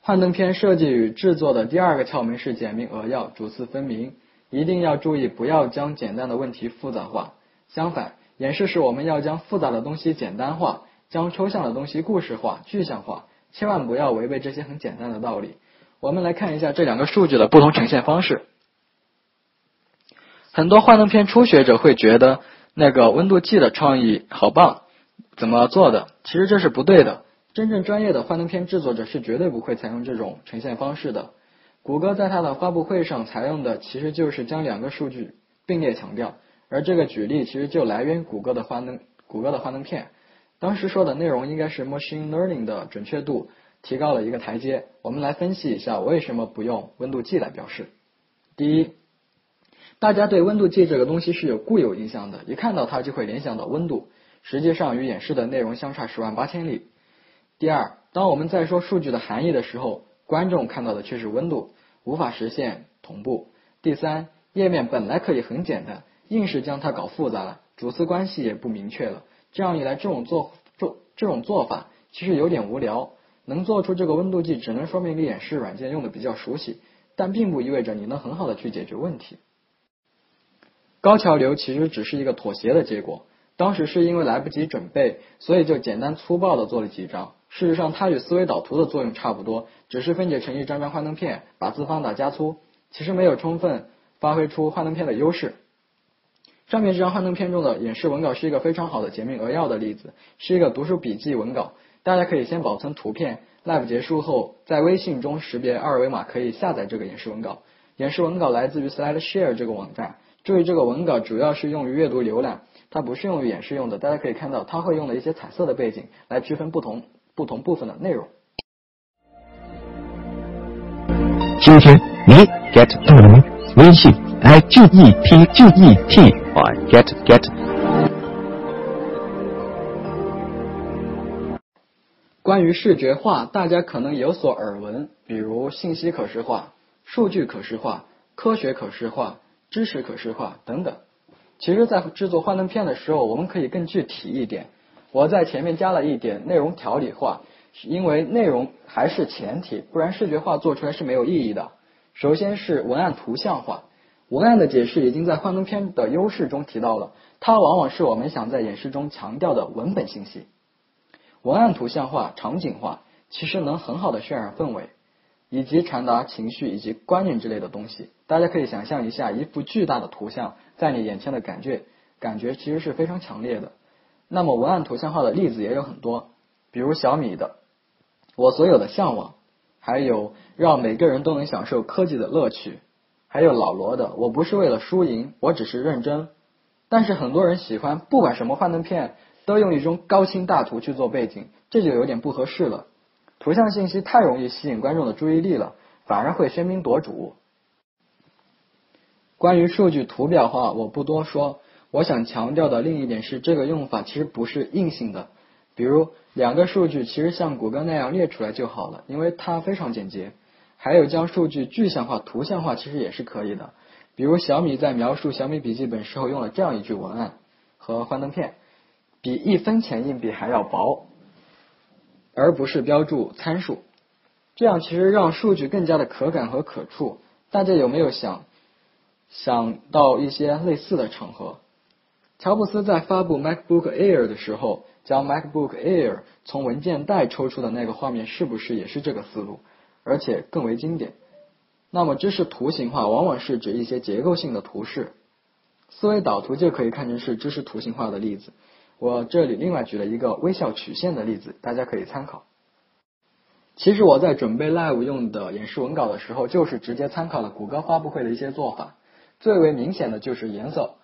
幻灯片设计与制作的第二个窍门是简明扼要、主次分明。一定要注意，不要将简单的问题复杂化。相反，演示时我们要将复杂的东西简单化。将抽象的东西故事化、具象化，千万不要违背这些很简单的道理。我们来看一下这两个数据的不同呈现方式。很多幻灯片初学者会觉得那个温度计的创意好棒，怎么做的？其实这是不对的。真正专业的幻灯片制作者是绝对不会采用这种呈现方式的。谷歌在它的发布会上采用的其实就是将两个数据并列强调，而这个举例其实就来源谷歌的幻灯，谷歌的幻灯片。当时说的内容应该是 machine learning 的准确度提高了一个台阶。我们来分析一下为什么不用温度计来表示。第一，大家对温度计这个东西是有固有印象的，一看到它就会联想到温度，实际上与演示的内容相差十万八千里。第二，当我们在说数据的含义的时候，观众看到的却是温度，无法实现同步。第三，页面本来可以很简单，硬是将它搞复杂了，主次关系也不明确了。这样一来，这种做做这种做法其实有点无聊。能做出这个温度计，只能说明你演示软件用的比较熟悉，但并不意味着你能很好的去解决问题。高桥流其实只是一个妥协的结果。当时是因为来不及准备，所以就简单粗暴的做了几张。事实上，它与思维导图的作用差不多，只是分解成一张张幻灯片，把字放大加粗，其实没有充分发挥出幻灯片的优势。上面这张幻灯片中的演示文稿是一个非常好的简明扼要的例子，是一个读书笔记文稿。大家可以先保存图片，live 结束后在微信中识别二维码可以下载这个演示文稿。演示文稿来自于 SlideShare 这个网站。注意，这个文稿主要是用于阅读浏览，它不是用于演示用的。大家可以看到，它会用了一些彩色的背景来区分不同不同部分的内容。今天你 get 到了吗？微信 i g e t g e t。get get。关于视觉化，大家可能有所耳闻，比如信息可视化、数据可视化、科学可视化、知识可视化等等。其实，在制作幻灯片的时候，我们可以更具体一点。我在前面加了一点内容条理化，因为内容还是前提，不然视觉化做出来是没有意义的。首先是文案图像化。文案的解释已经在幻灯片的优势中提到了，它往往是我们想在演示中强调的文本信息。文案图像化、场景化，其实能很好的渲染氛围，以及传达情绪以及观念之类的东西。大家可以想象一下，一幅巨大的图像在你眼前的感觉，感觉其实是非常强烈的。那么文案图像化的例子也有很多，比如小米的“我所有的向往”，还有让每个人都能享受科技的乐趣，还有老罗的“我不是为了输赢，我只是认真”。但是很多人喜欢不管什么幻灯片。都用一种高清大图去做背景，这就有点不合适了。图像信息太容易吸引观众的注意力了，反而会喧宾夺主。关于数据图表化，我不多说。我想强调的另一点是，这个用法其实不是硬性的。比如两个数据，其实像谷歌那样列出来就好了，因为它非常简洁。还有将数据具象化、图像化，其实也是可以的。比如小米在描述小米笔记本时候用了这样一句文案和幻灯片。比一分钱硬币还要薄，而不是标注参数，这样其实让数据更加的可感和可触。大家有没有想想到一些类似的场合？乔布斯在发布 MacBook Air 的时候，将 MacBook Air 从文件袋抽出的那个画面，是不是也是这个思路？而且更为经典。那么知识图形化往往是指一些结构性的图示，思维导图就可以看成是知识图形化的例子。我这里另外举了一个微笑曲线的例子，大家可以参考。其实我在准备 Live 用的演示文稿的时候，就是直接参考了谷歌发布会的一些做法。最为明显的就是颜色，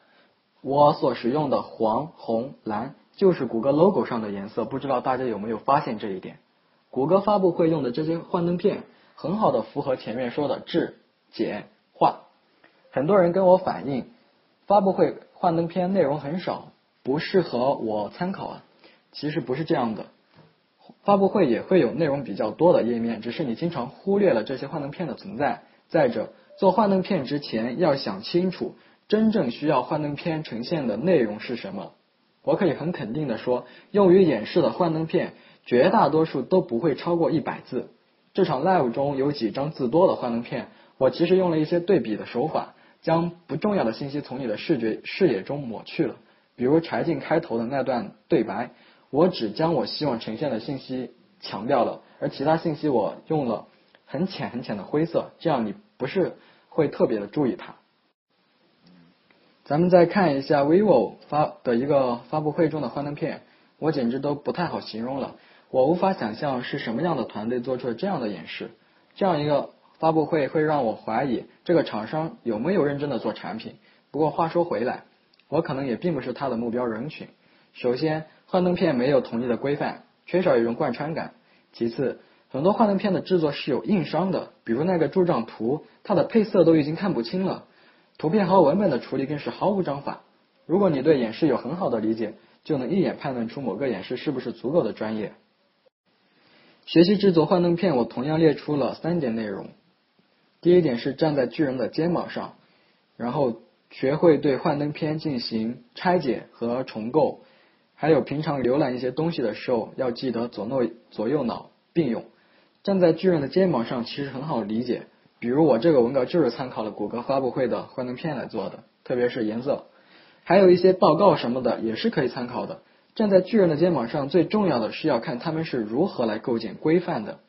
我所使用的黄、红、蓝就是谷歌 logo 上的颜色，不知道大家有没有发现这一点？谷歌发布会用的这些幻灯片，很好的符合前面说的质、简、化。很多人跟我反映，发布会幻灯片内容很少。不适合我参考啊，其实不是这样的，发布会也会有内容比较多的页面，只是你经常忽略了这些幻灯片的存在。再者，做幻灯片之前要想清楚真正需要幻灯片呈现的内容是什么。我可以很肯定的说，用于演示的幻灯片绝大多数都不会超过一百字。这场 live 中有几张字多的幻灯片，我其实用了一些对比的手法，将不重要的信息从你的视觉视野中抹去了。比如柴静开头的那段对白，我只将我希望呈现的信息强调了，而其他信息我用了很浅很浅的灰色，这样你不是会特别的注意它。咱们再看一下 vivo 发的一个发布会中的幻灯片，我简直都不太好形容了，我无法想象是什么样的团队做出了这样的演示，这样一个发布会会让我怀疑这个厂商有没有认真的做产品。不过话说回来。我可能也并不是他的目标人群。首先，幻灯片没有统一的规范，缺少一种贯穿感。其次，很多幻灯片的制作是有硬伤的，比如那个柱状图，它的配色都已经看不清了。图片和文本的处理更是毫无章法。如果你对演示有很好的理解，就能一眼判断出某个演示是不是足够的专业。学习制作幻灯片，我同样列出了三点内容。第一点是站在巨人的肩膀上，然后。学会对幻灯片进行拆解和重构，还有平常浏览一些东西的时候，要记得左右左右脑并用。站在巨人的肩膀上其实很好理解，比如我这个文稿就是参考了谷歌发布会的幻灯片来做的，特别是颜色，还有一些报告什么的也是可以参考的。站在巨人的肩膀上，最重要的是要看他们是如何来构建规范的，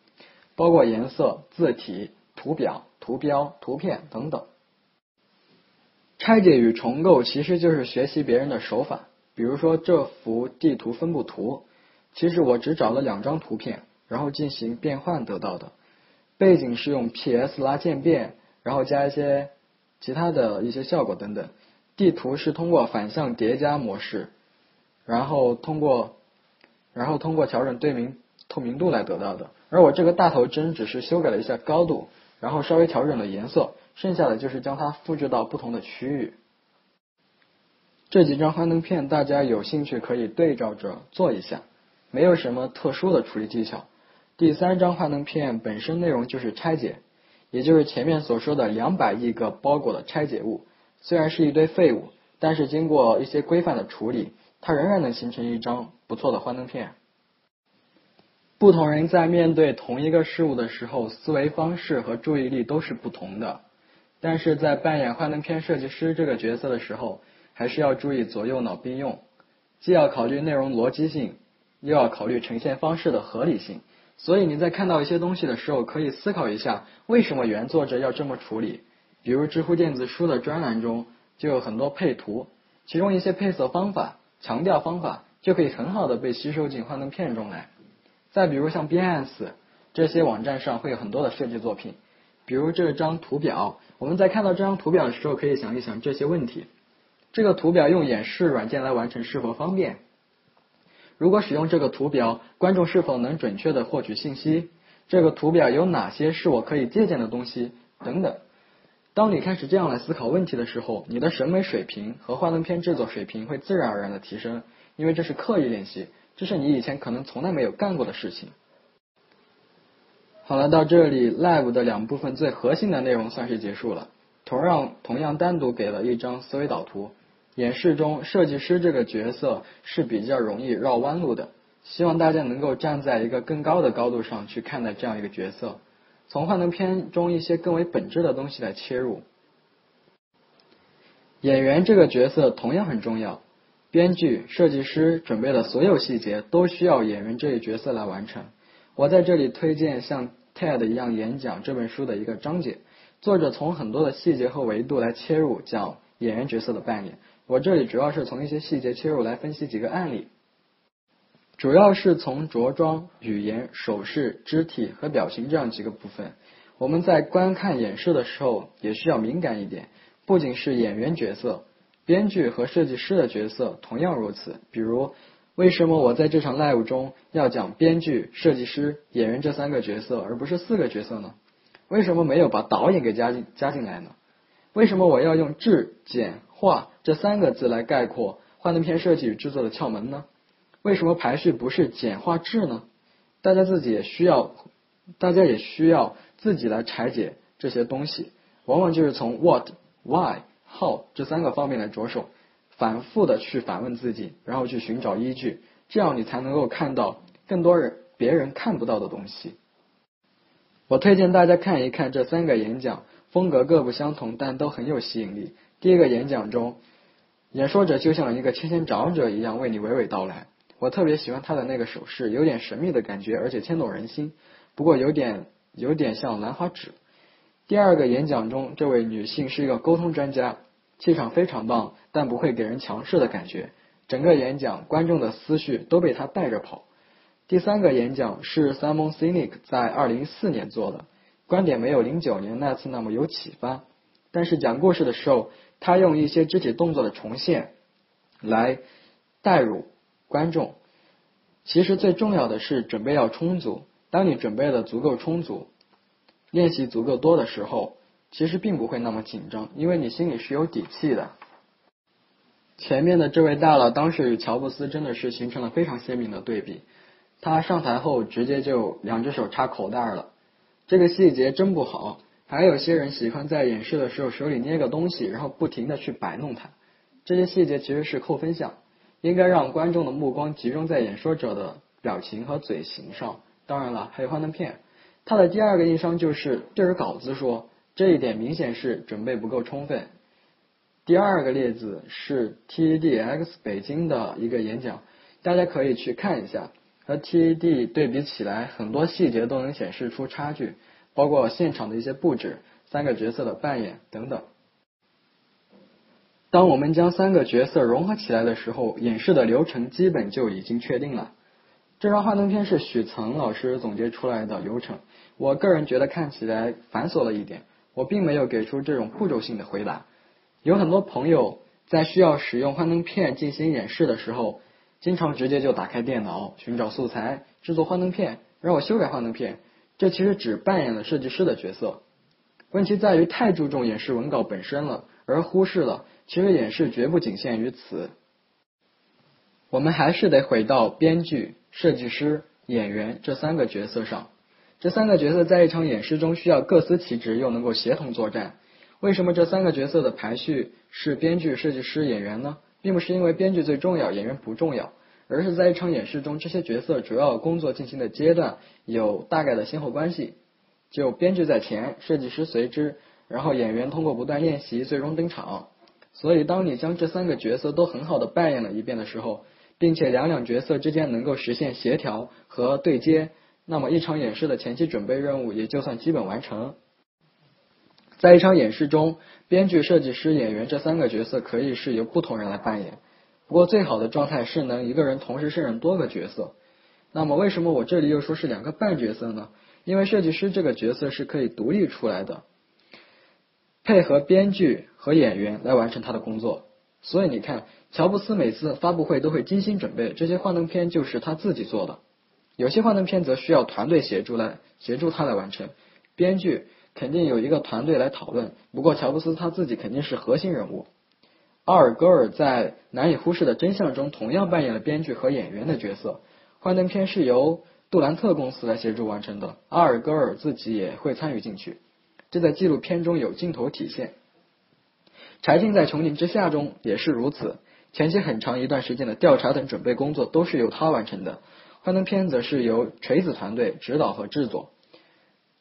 包括颜色、字体、图表、图标、图片等等。拆解与重构其实就是学习别人的手法。比如说这幅地图分布图，其实我只找了两张图片，然后进行变换得到的。背景是用 PS 拉渐变，然后加一些其他的一些效果等等。地图是通过反向叠加模式，然后通过然后通过调整对明透明度来得到的。而我这个大头针只是修改了一下高度，然后稍微调整了颜色。剩下的就是将它复制到不同的区域。这几张幻灯片，大家有兴趣可以对照着做一下，没有什么特殊的处理技巧。第三张幻灯片本身内容就是拆解，也就是前面所说的两百亿个包裹的拆解物。虽然是一堆废物，但是经过一些规范的处理，它仍然能形成一张不错的幻灯片。不同人在面对同一个事物的时候，思维方式和注意力都是不同的。但是在扮演幻灯片设计师这个角色的时候，还是要注意左右脑并用，既要考虑内容逻辑性，又要考虑呈现方式的合理性。所以你在看到一些东西的时候，可以思考一下，为什么原作者要这么处理？比如知乎电子书的专栏中就有很多配图，其中一些配色方法、强调方法就可以很好的被吸收进幻灯片中来。再比如像 Bianc 这些网站上会有很多的设计作品，比如这张图表，我们在看到这张图表的时候，可以想一想这些问题：这个图表用演示软件来完成是否方便？如果使用这个图表，观众是否能准确的获取信息？这个图表有哪些是我可以借鉴的东西？等等。当你开始这样来思考问题的时候，你的审美水平和幻灯片制作水平会自然而然的提升，因为这是刻意练习，这是你以前可能从来没有干过的事情。好了，到这里，Live 的两部分最核心的内容算是结束了。同样，同样单独给了一张思维导图。演示中，设计师这个角色是比较容易绕弯路的。希望大家能够站在一个更高的高度上去看待这样一个角色，从幻灯片中一些更为本质的东西来切入。演员这个角色同样很重要，编剧、设计师准备的所有细节都需要演员这一角色来完成。我在这里推荐像 TED 一样演讲这本书的一个章节，作者从很多的细节和维度来切入讲演员角色的扮演。我这里主要是从一些细节切入来分析几个案例，主要是从着装、语言、手势、肢体和表情这样几个部分。我们在观看演示的时候也需要敏感一点，不仅是演员角色，编剧和设计师的角色同样如此。比如，为什么我在这场 live 中要讲编剧、设计师、演员这三个角色，而不是四个角色呢？为什么没有把导演给加进加进来呢？为什么我要用质、简、画？这三个字来概括幻灯片设计与制作的窍门呢？为什么排序不是简化质呢？大家自己也需要，大家也需要自己来拆解这些东西。往往就是从 what、why、how 这三个方面来着手，反复的去反问自己，然后去寻找依据，这样你才能够看到更多人别人看不到的东西。我推荐大家看一看这三个演讲，风格各不相同，但都很有吸引力。第一个演讲中。演说者就像一个谦谦长者一样为你娓娓道来，我特别喜欢他的那个手势，有点神秘的感觉，而且牵动人心。不过有点有点像兰花指。第二个演讲中，这位女性是一个沟通专家，气场非常棒，但不会给人强势的感觉。整个演讲，观众的思绪都被她带着跑。第三个演讲是 Simon Sinek 在二零一四年做的，观点没有零九年那次那么有启发，但是讲故事的时候。他用一些肢体动作的重现来带入观众。其实最重要的是准备要充足。当你准备的足够充足，练习足够多的时候，其实并不会那么紧张，因为你心里是有底气的。前面的这位大佬当时与乔布斯真的是形成了非常鲜明的对比。他上台后直接就两只手插口袋了，这个细节真不好。还有些人喜欢在演示的时候手里捏个东西，然后不停的去摆弄它。这些细节其实是扣分项，应该让观众的目光集中在演说者的表情和嘴型上。当然了，还有幻灯片，它的第二个硬伤就是对着稿子说，这一点明显是准备不够充分。第二个例子是 TEDx 北京的一个演讲，大家可以去看一下，和 TED 对比起来，很多细节都能显示出差距。包括现场的一些布置、三个角色的扮演等等。当我们将三个角色融合起来的时候，演示的流程基本就已经确定了。这张幻灯片是许岑老师总结出来的流程，我个人觉得看起来繁琐了一点，我并没有给出这种步骤性的回答。有很多朋友在需要使用幻灯片进行演示的时候，经常直接就打开电脑寻找素材，制作幻灯片，让我修改幻灯片。这其实只扮演了设计师的角色，问题在于太注重演示文稿本身了，而忽视了其实演示绝不仅限于此。我们还是得回到编剧、设计师、演员这三个角色上。这三个角色在一场演示中需要各司其职，又能够协同作战。为什么这三个角色的排序是编剧、设计师、演员呢？并不是因为编剧最重要，演员不重要。而是在一场演示中，这些角色主要工作进行的阶段有大概的先后关系。就编剧在前，设计师随之，然后演员通过不断练习最终登场。所以，当你将这三个角色都很好的扮演了一遍的时候，并且两两角色之间能够实现协调和对接，那么一场演示的前期准备任务也就算基本完成。在一场演示中，编剧、设计师、演员这三个角色可以是由不同人来扮演。不过，最好的状态是能一个人同时胜任多个角色。那么，为什么我这里又说是两个半角色呢？因为设计师这个角色是可以独立出来的，配合编剧和演员来完成他的工作。所以你看，乔布斯每次发布会都会精心准备，这些幻灯片就是他自己做的。有些幻灯片则需要团队协助来协助他来完成，编剧。肯定有一个团队来讨论，不过乔布斯他自己肯定是核心人物。阿尔戈尔在《难以忽视的真相》中同样扮演了编剧和演员的角色。幻灯片是由杜兰特公司来协助完成的，阿尔戈尔自己也会参与进去，这在纪录片中有镜头体现。柴静在《穹顶之下》中也是如此，前期很长一段时间的调查等准备工作都是由他完成的。幻灯片则是由锤子团队指导和制作。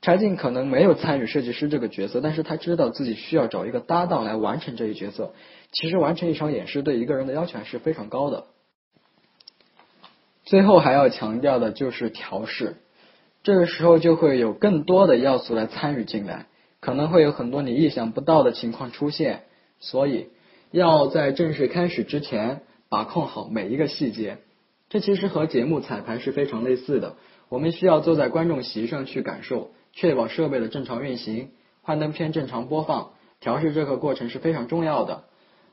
柴静可能没有参与设计师这个角色，但是他知道自己需要找一个搭档来完成这一角色。其实完成一场演示对一个人的要求还是非常高的。最后还要强调的就是调试，这个时候就会有更多的要素来参与进来，可能会有很多你意想不到的情况出现，所以要在正式开始之前把控好每一个细节。这其实和节目彩排是非常类似的，我们需要坐在观众席上去感受。确保设备的正常运行，幻灯片正常播放，调试这个过程是非常重要的。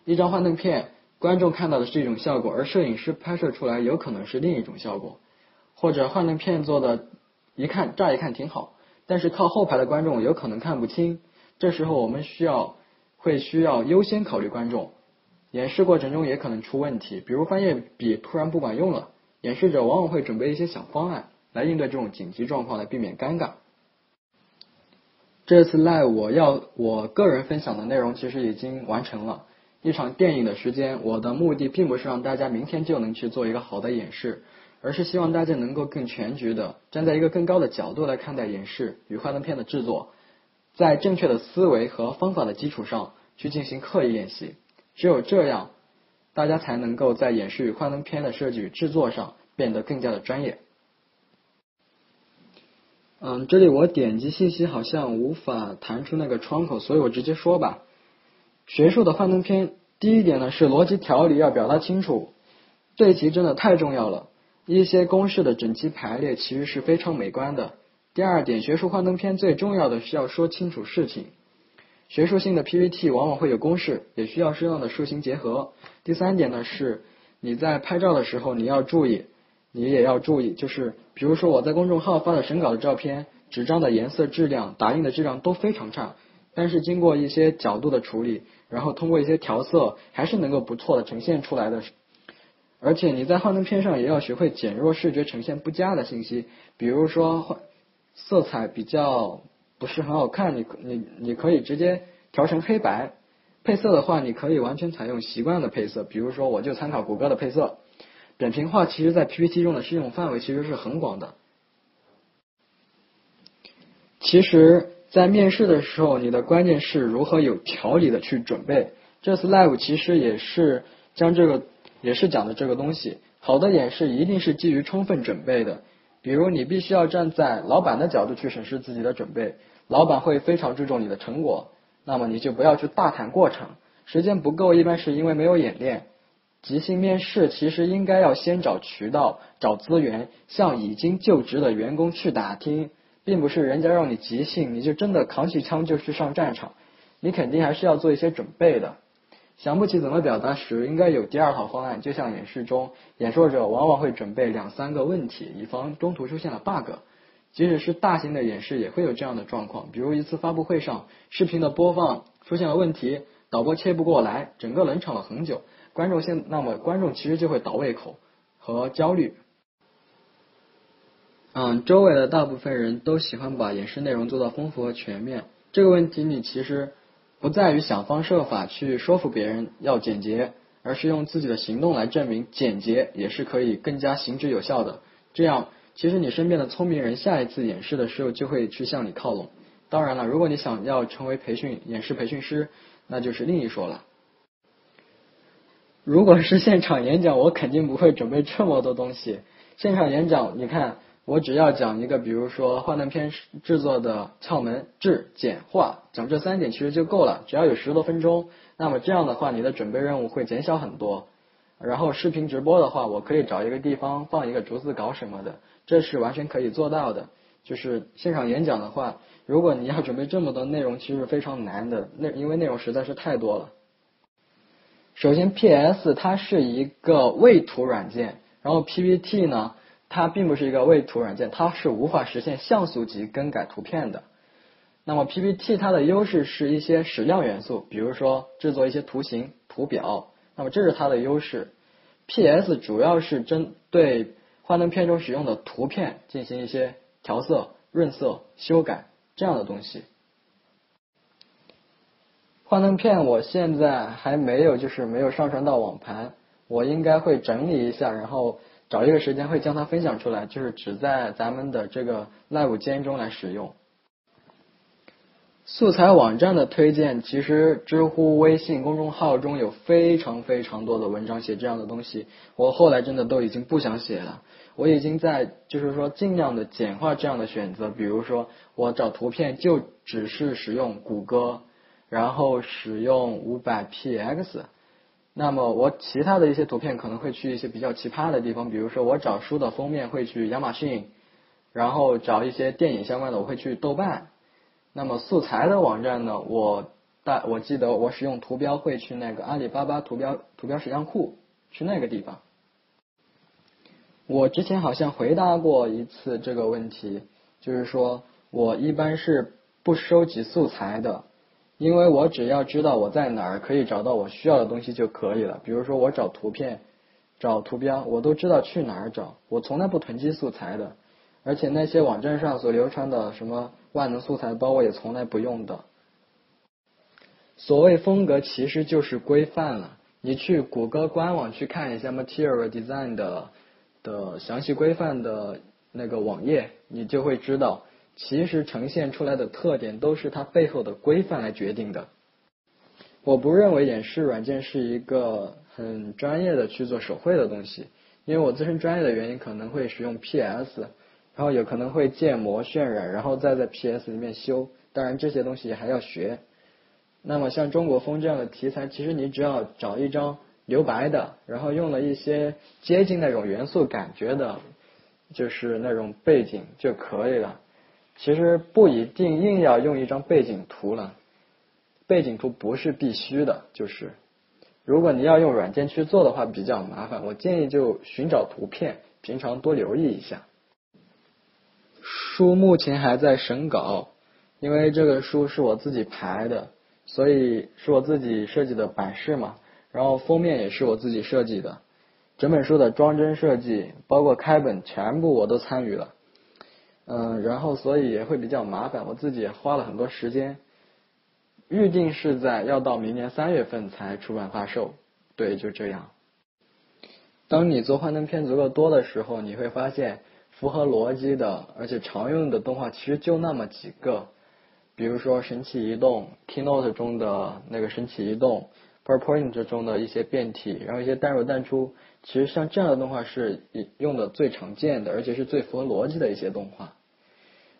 一张幻灯片，观众看到的是一种效果，而摄影师拍摄出来有可能是另一种效果。或者幻灯片做的，一看乍一看挺好，但是靠后排的观众有可能看不清。这时候我们需要会需要优先考虑观众。演示过程中也可能出问题，比如翻页笔突然不管用了，演示者往往会准备一些小方案来应对这种紧急状况，来避免尴尬。这次 live 我要我个人分享的内容其实已经完成了一场电影的时间。我的目的并不是让大家明天就能去做一个好的演示，而是希望大家能够更全局的站在一个更高的角度来看待演示与幻灯片的制作，在正确的思维和方法的基础上去进行刻意练习。只有这样，大家才能够在演示与幻灯片的设计与制作上变得更加的专业。嗯，这里我点击信息好像无法弹出那个窗口，所以我直接说吧。学术的幻灯片，第一点呢是逻辑条理要表达清楚，对齐真的太重要了。一些公式的整齐排列其实是非常美观的。第二点，学术幻灯片最重要的是要说清楚事情。学术性的 PPT 往往会有公式，也需要适当的树形结合。第三点呢是你在拍照的时候你要注意。你也要注意，就是比如说我在公众号发的审稿的照片，纸张的颜色质量、打印的质量都非常差，但是经过一些角度的处理，然后通过一些调色，还是能够不错的呈现出来的。而且你在幻灯片上也要学会减弱视觉呈现不佳的信息，比如说色彩比较不是很好看，你你你可以直接调成黑白。配色的话，你可以完全采用习惯的配色，比如说我就参考谷歌的配色。扁平化其实，在 PPT 中的适用范围其实是很广的。其实，在面试的时候，你的关键是如何有条理的去准备。这次 live 其实也是将这个，也是讲的这个东西。好的演示一定是基于充分准备的。比如，你必须要站在老板的角度去审视自己的准备，老板会非常注重你的成果，那么你就不要去大谈过程。时间不够，一般是因为没有演练。即兴面试其实应该要先找渠道、找资源，向已经就职的员工去打听，并不是人家让你即兴，你就真的扛起枪就去上战场。你肯定还是要做一些准备的。想不起怎么表达时，应该有第二套方案。就像演示中，演说者往往会准备两三个问题，以防中途出现了 bug。即使是大型的演示，也会有这样的状况。比如一次发布会上，视频的播放出现了问题，导播切不过来，整个冷场了很久。观众现那么观众其实就会倒胃口和焦虑，嗯，周围的大部分人都喜欢把演示内容做到丰富和全面。这个问题你其实不在于想方设法去说服别人要简洁，而是用自己的行动来证明简洁也是可以更加行之有效的。这样，其实你身边的聪明人下一次演示的时候就会去向你靠拢。当然了，如果你想要成为培训演示培训师，那就是另一说了。如果是现场演讲，我肯定不会准备这么多东西。现场演讲，你看，我只要讲一个，比如说幻灯片制作的窍门、制、简、化，讲这三点其实就够了。只要有十多分钟，那么这样的话，你的准备任务会减小很多。然后视频直播的话，我可以找一个地方放一个逐字稿什么的，这是完全可以做到的。就是现场演讲的话，如果你要准备这么多内容，其实非常难的，内因为内容实在是太多了。首先，PS 它是一个位图软件，然后 PPT 呢，它并不是一个位图软件，它是无法实现像素级更改图片的。那么 PPT 它的优势是一些矢量元素，比如说制作一些图形、图表。那么这是它的优势，PS 主要是针对幻灯片中使用的图片进行一些调色、润色、修改这样的东西。幻灯片我现在还没有，就是没有上传到网盘，我应该会整理一下，然后找一个时间会将它分享出来，就是只在咱们的这个 Live 间中来使用。素材网站的推荐，其实知乎、微信公众号中有非常非常多的文章写这样的东西。我后来真的都已经不想写了，我已经在就是说尽量的简化这样的选择。比如说，我找图片就只是使用谷歌，然后使用五百 px。那么我其他的一些图片可能会去一些比较奇葩的地方，比如说我找书的封面会去亚马逊，然后找一些电影相关的我会去豆瓣。那么素材的网站呢？我大我记得我使用图标会去那个阿里巴巴图标图标矢量库，去那个地方。我之前好像回答过一次这个问题，就是说我一般是不收集素材的，因为我只要知道我在哪儿可以找到我需要的东西就可以了。比如说我找图片、找图标，我都知道去哪儿找，我从来不囤积素材的。而且那些网站上所流传的什么万能素材包，我也从来不用的。所谓风格，其实就是规范了。你去谷歌官网去看一下 Material Design 的的详细规范的那个网页，你就会知道，其实呈现出来的特点都是它背后的规范来决定的。我不认为演示软件是一个很专业的去做手绘的东西，因为我自身专业的原因，可能会使用 PS。然后有可能会建模渲染，然后再在 PS 里面修。当然这些东西还要学。那么像中国风这样的题材，其实你只要找一张留白的，然后用了一些接近那种元素感觉的，就是那种背景就可以了。其实不一定硬要用一张背景图了，背景图不是必须的。就是如果你要用软件去做的话，比较麻烦。我建议就寻找图片，平常多留意一下。书目前还在审稿，因为这个书是我自己排的，所以是我自己设计的版式嘛。然后封面也是我自己设计的，整本书的装帧设计，包括开本，全部我都参与了。嗯，然后所以也会比较麻烦，我自己也花了很多时间。预定是在要到明年三月份才出版发售，对，就这样。当你做幻灯片足够多的时候，你会发现。符合逻辑的，而且常用的动画其实就那么几个，比如说神奇移动，Keynote 中的那个神奇移动，PowerPoint 中的一些变体，然后一些淡入淡出，其实像这样的动画是用的最常见的，而且是最符合逻辑的一些动画。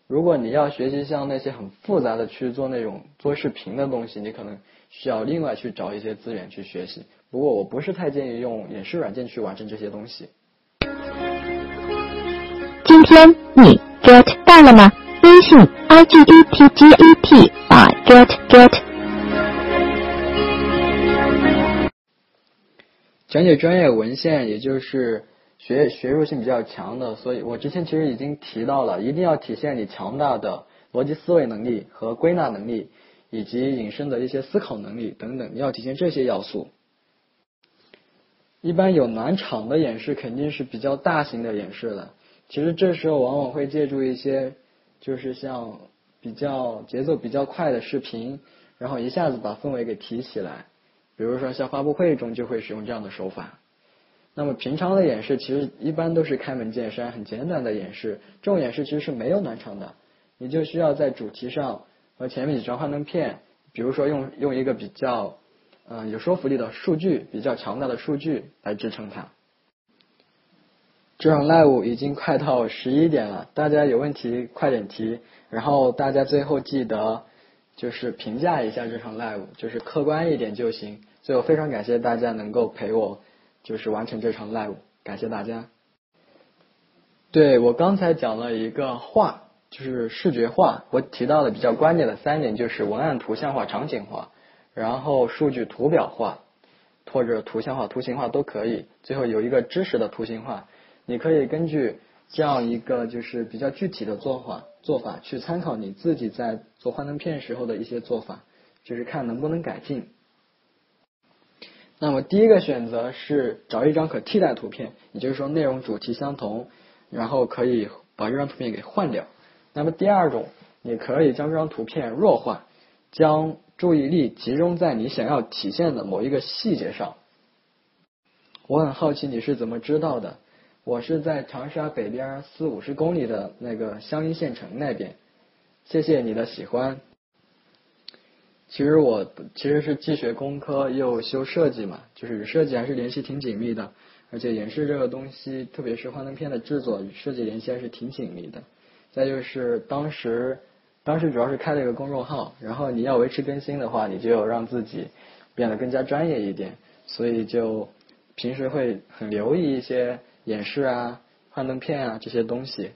如果你要学习像那些很复杂的去做那种做视频的东西，你可能需要另外去找一些资源去学习。不过我不是太建议用演示软件去完成这些东西。今天你 get 到了吗？微信 i g e t g e t 啊 get get。讲解专业文献，也就是学学术性比较强的，所以我之前其实已经提到了，一定要体现你强大的逻辑思维能力和归纳能力，以及引申的一些思考能力等等，你要体现这些要素。一般有暖场的演示，肯定是比较大型的演示了。其实这时候往往会借助一些，就是像比较节奏比较快的视频，然后一下子把氛围给提起来。比如说像发布会中就会使用这样的手法。那么平常的演示其实一般都是开门见山、很简短的演示。这种演示其实是没有暖场的，你就需要在主题上和前面几张幻灯片，比如说用用一个比较嗯有说服力的数据，比较强大的数据来支撑它。这场 live 已经快到十一点了，大家有问题快点提，然后大家最后记得就是评价一下这场 live，就是客观一点就行。最后非常感谢大家能够陪我就是完成这场 live，感谢大家。对我刚才讲了一个画，就是视觉化，我提到的比较关键的三点就是文案图像化、场景化，然后数据图表化或者图像化、图形化都可以。最后有一个知识的图形化。你可以根据这样一个就是比较具体的做法做法去参考你自己在做幻灯片时候的一些做法，就是看能不能改进。那么第一个选择是找一张可替代图片，也就是说内容主题相同，然后可以把这张图片给换掉。那么第二种，你可以将这张图片弱化，将注意力集中在你想要体现的某一个细节上。我很好奇你是怎么知道的。我是在长沙北边四五十公里的那个湘阴县城那边，谢谢你的喜欢。其实我其实是既学工科又修设计嘛，就是与设计还是联系挺紧密的，而且演示这个东西，特别是幻灯片的制作与设计联系还是挺紧密的。再就是当时当时主要是开了一个公众号，然后你要维持更新的话，你就要让自己变得更加专业一点，所以就平时会很留意一些。演示啊，幻灯片啊这些东西，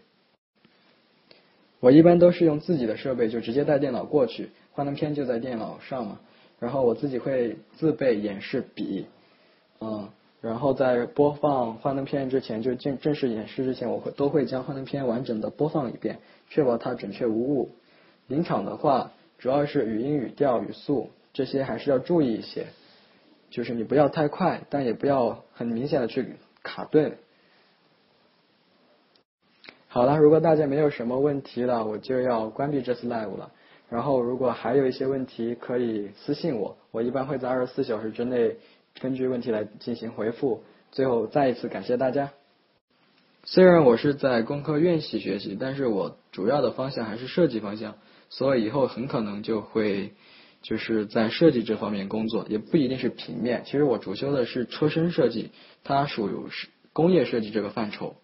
我一般都是用自己的设备，就直接带电脑过去，幻灯片就在电脑上嘛。然后我自己会自备演示笔，嗯，然后在播放幻灯片之前，就正正式演示之前，我会都会将幻灯片完整的播放一遍，确保它准确无误。临场的话，主要是语音、语调、语速这些还是要注意一些，就是你不要太快，但也不要很明显的去卡顿。好了，如果大家没有什么问题了，我就要关闭这次 live 了。然后，如果还有一些问题，可以私信我，我一般会在二十四小时之内根据问题来进行回复。最后，再一次感谢大家。虽然我是在工科院系学习，但是我主要的方向还是设计方向，所以以后很可能就会就是在设计这方面工作，也不一定是平面。其实我主修的是车身设计，它属于工业设计这个范畴。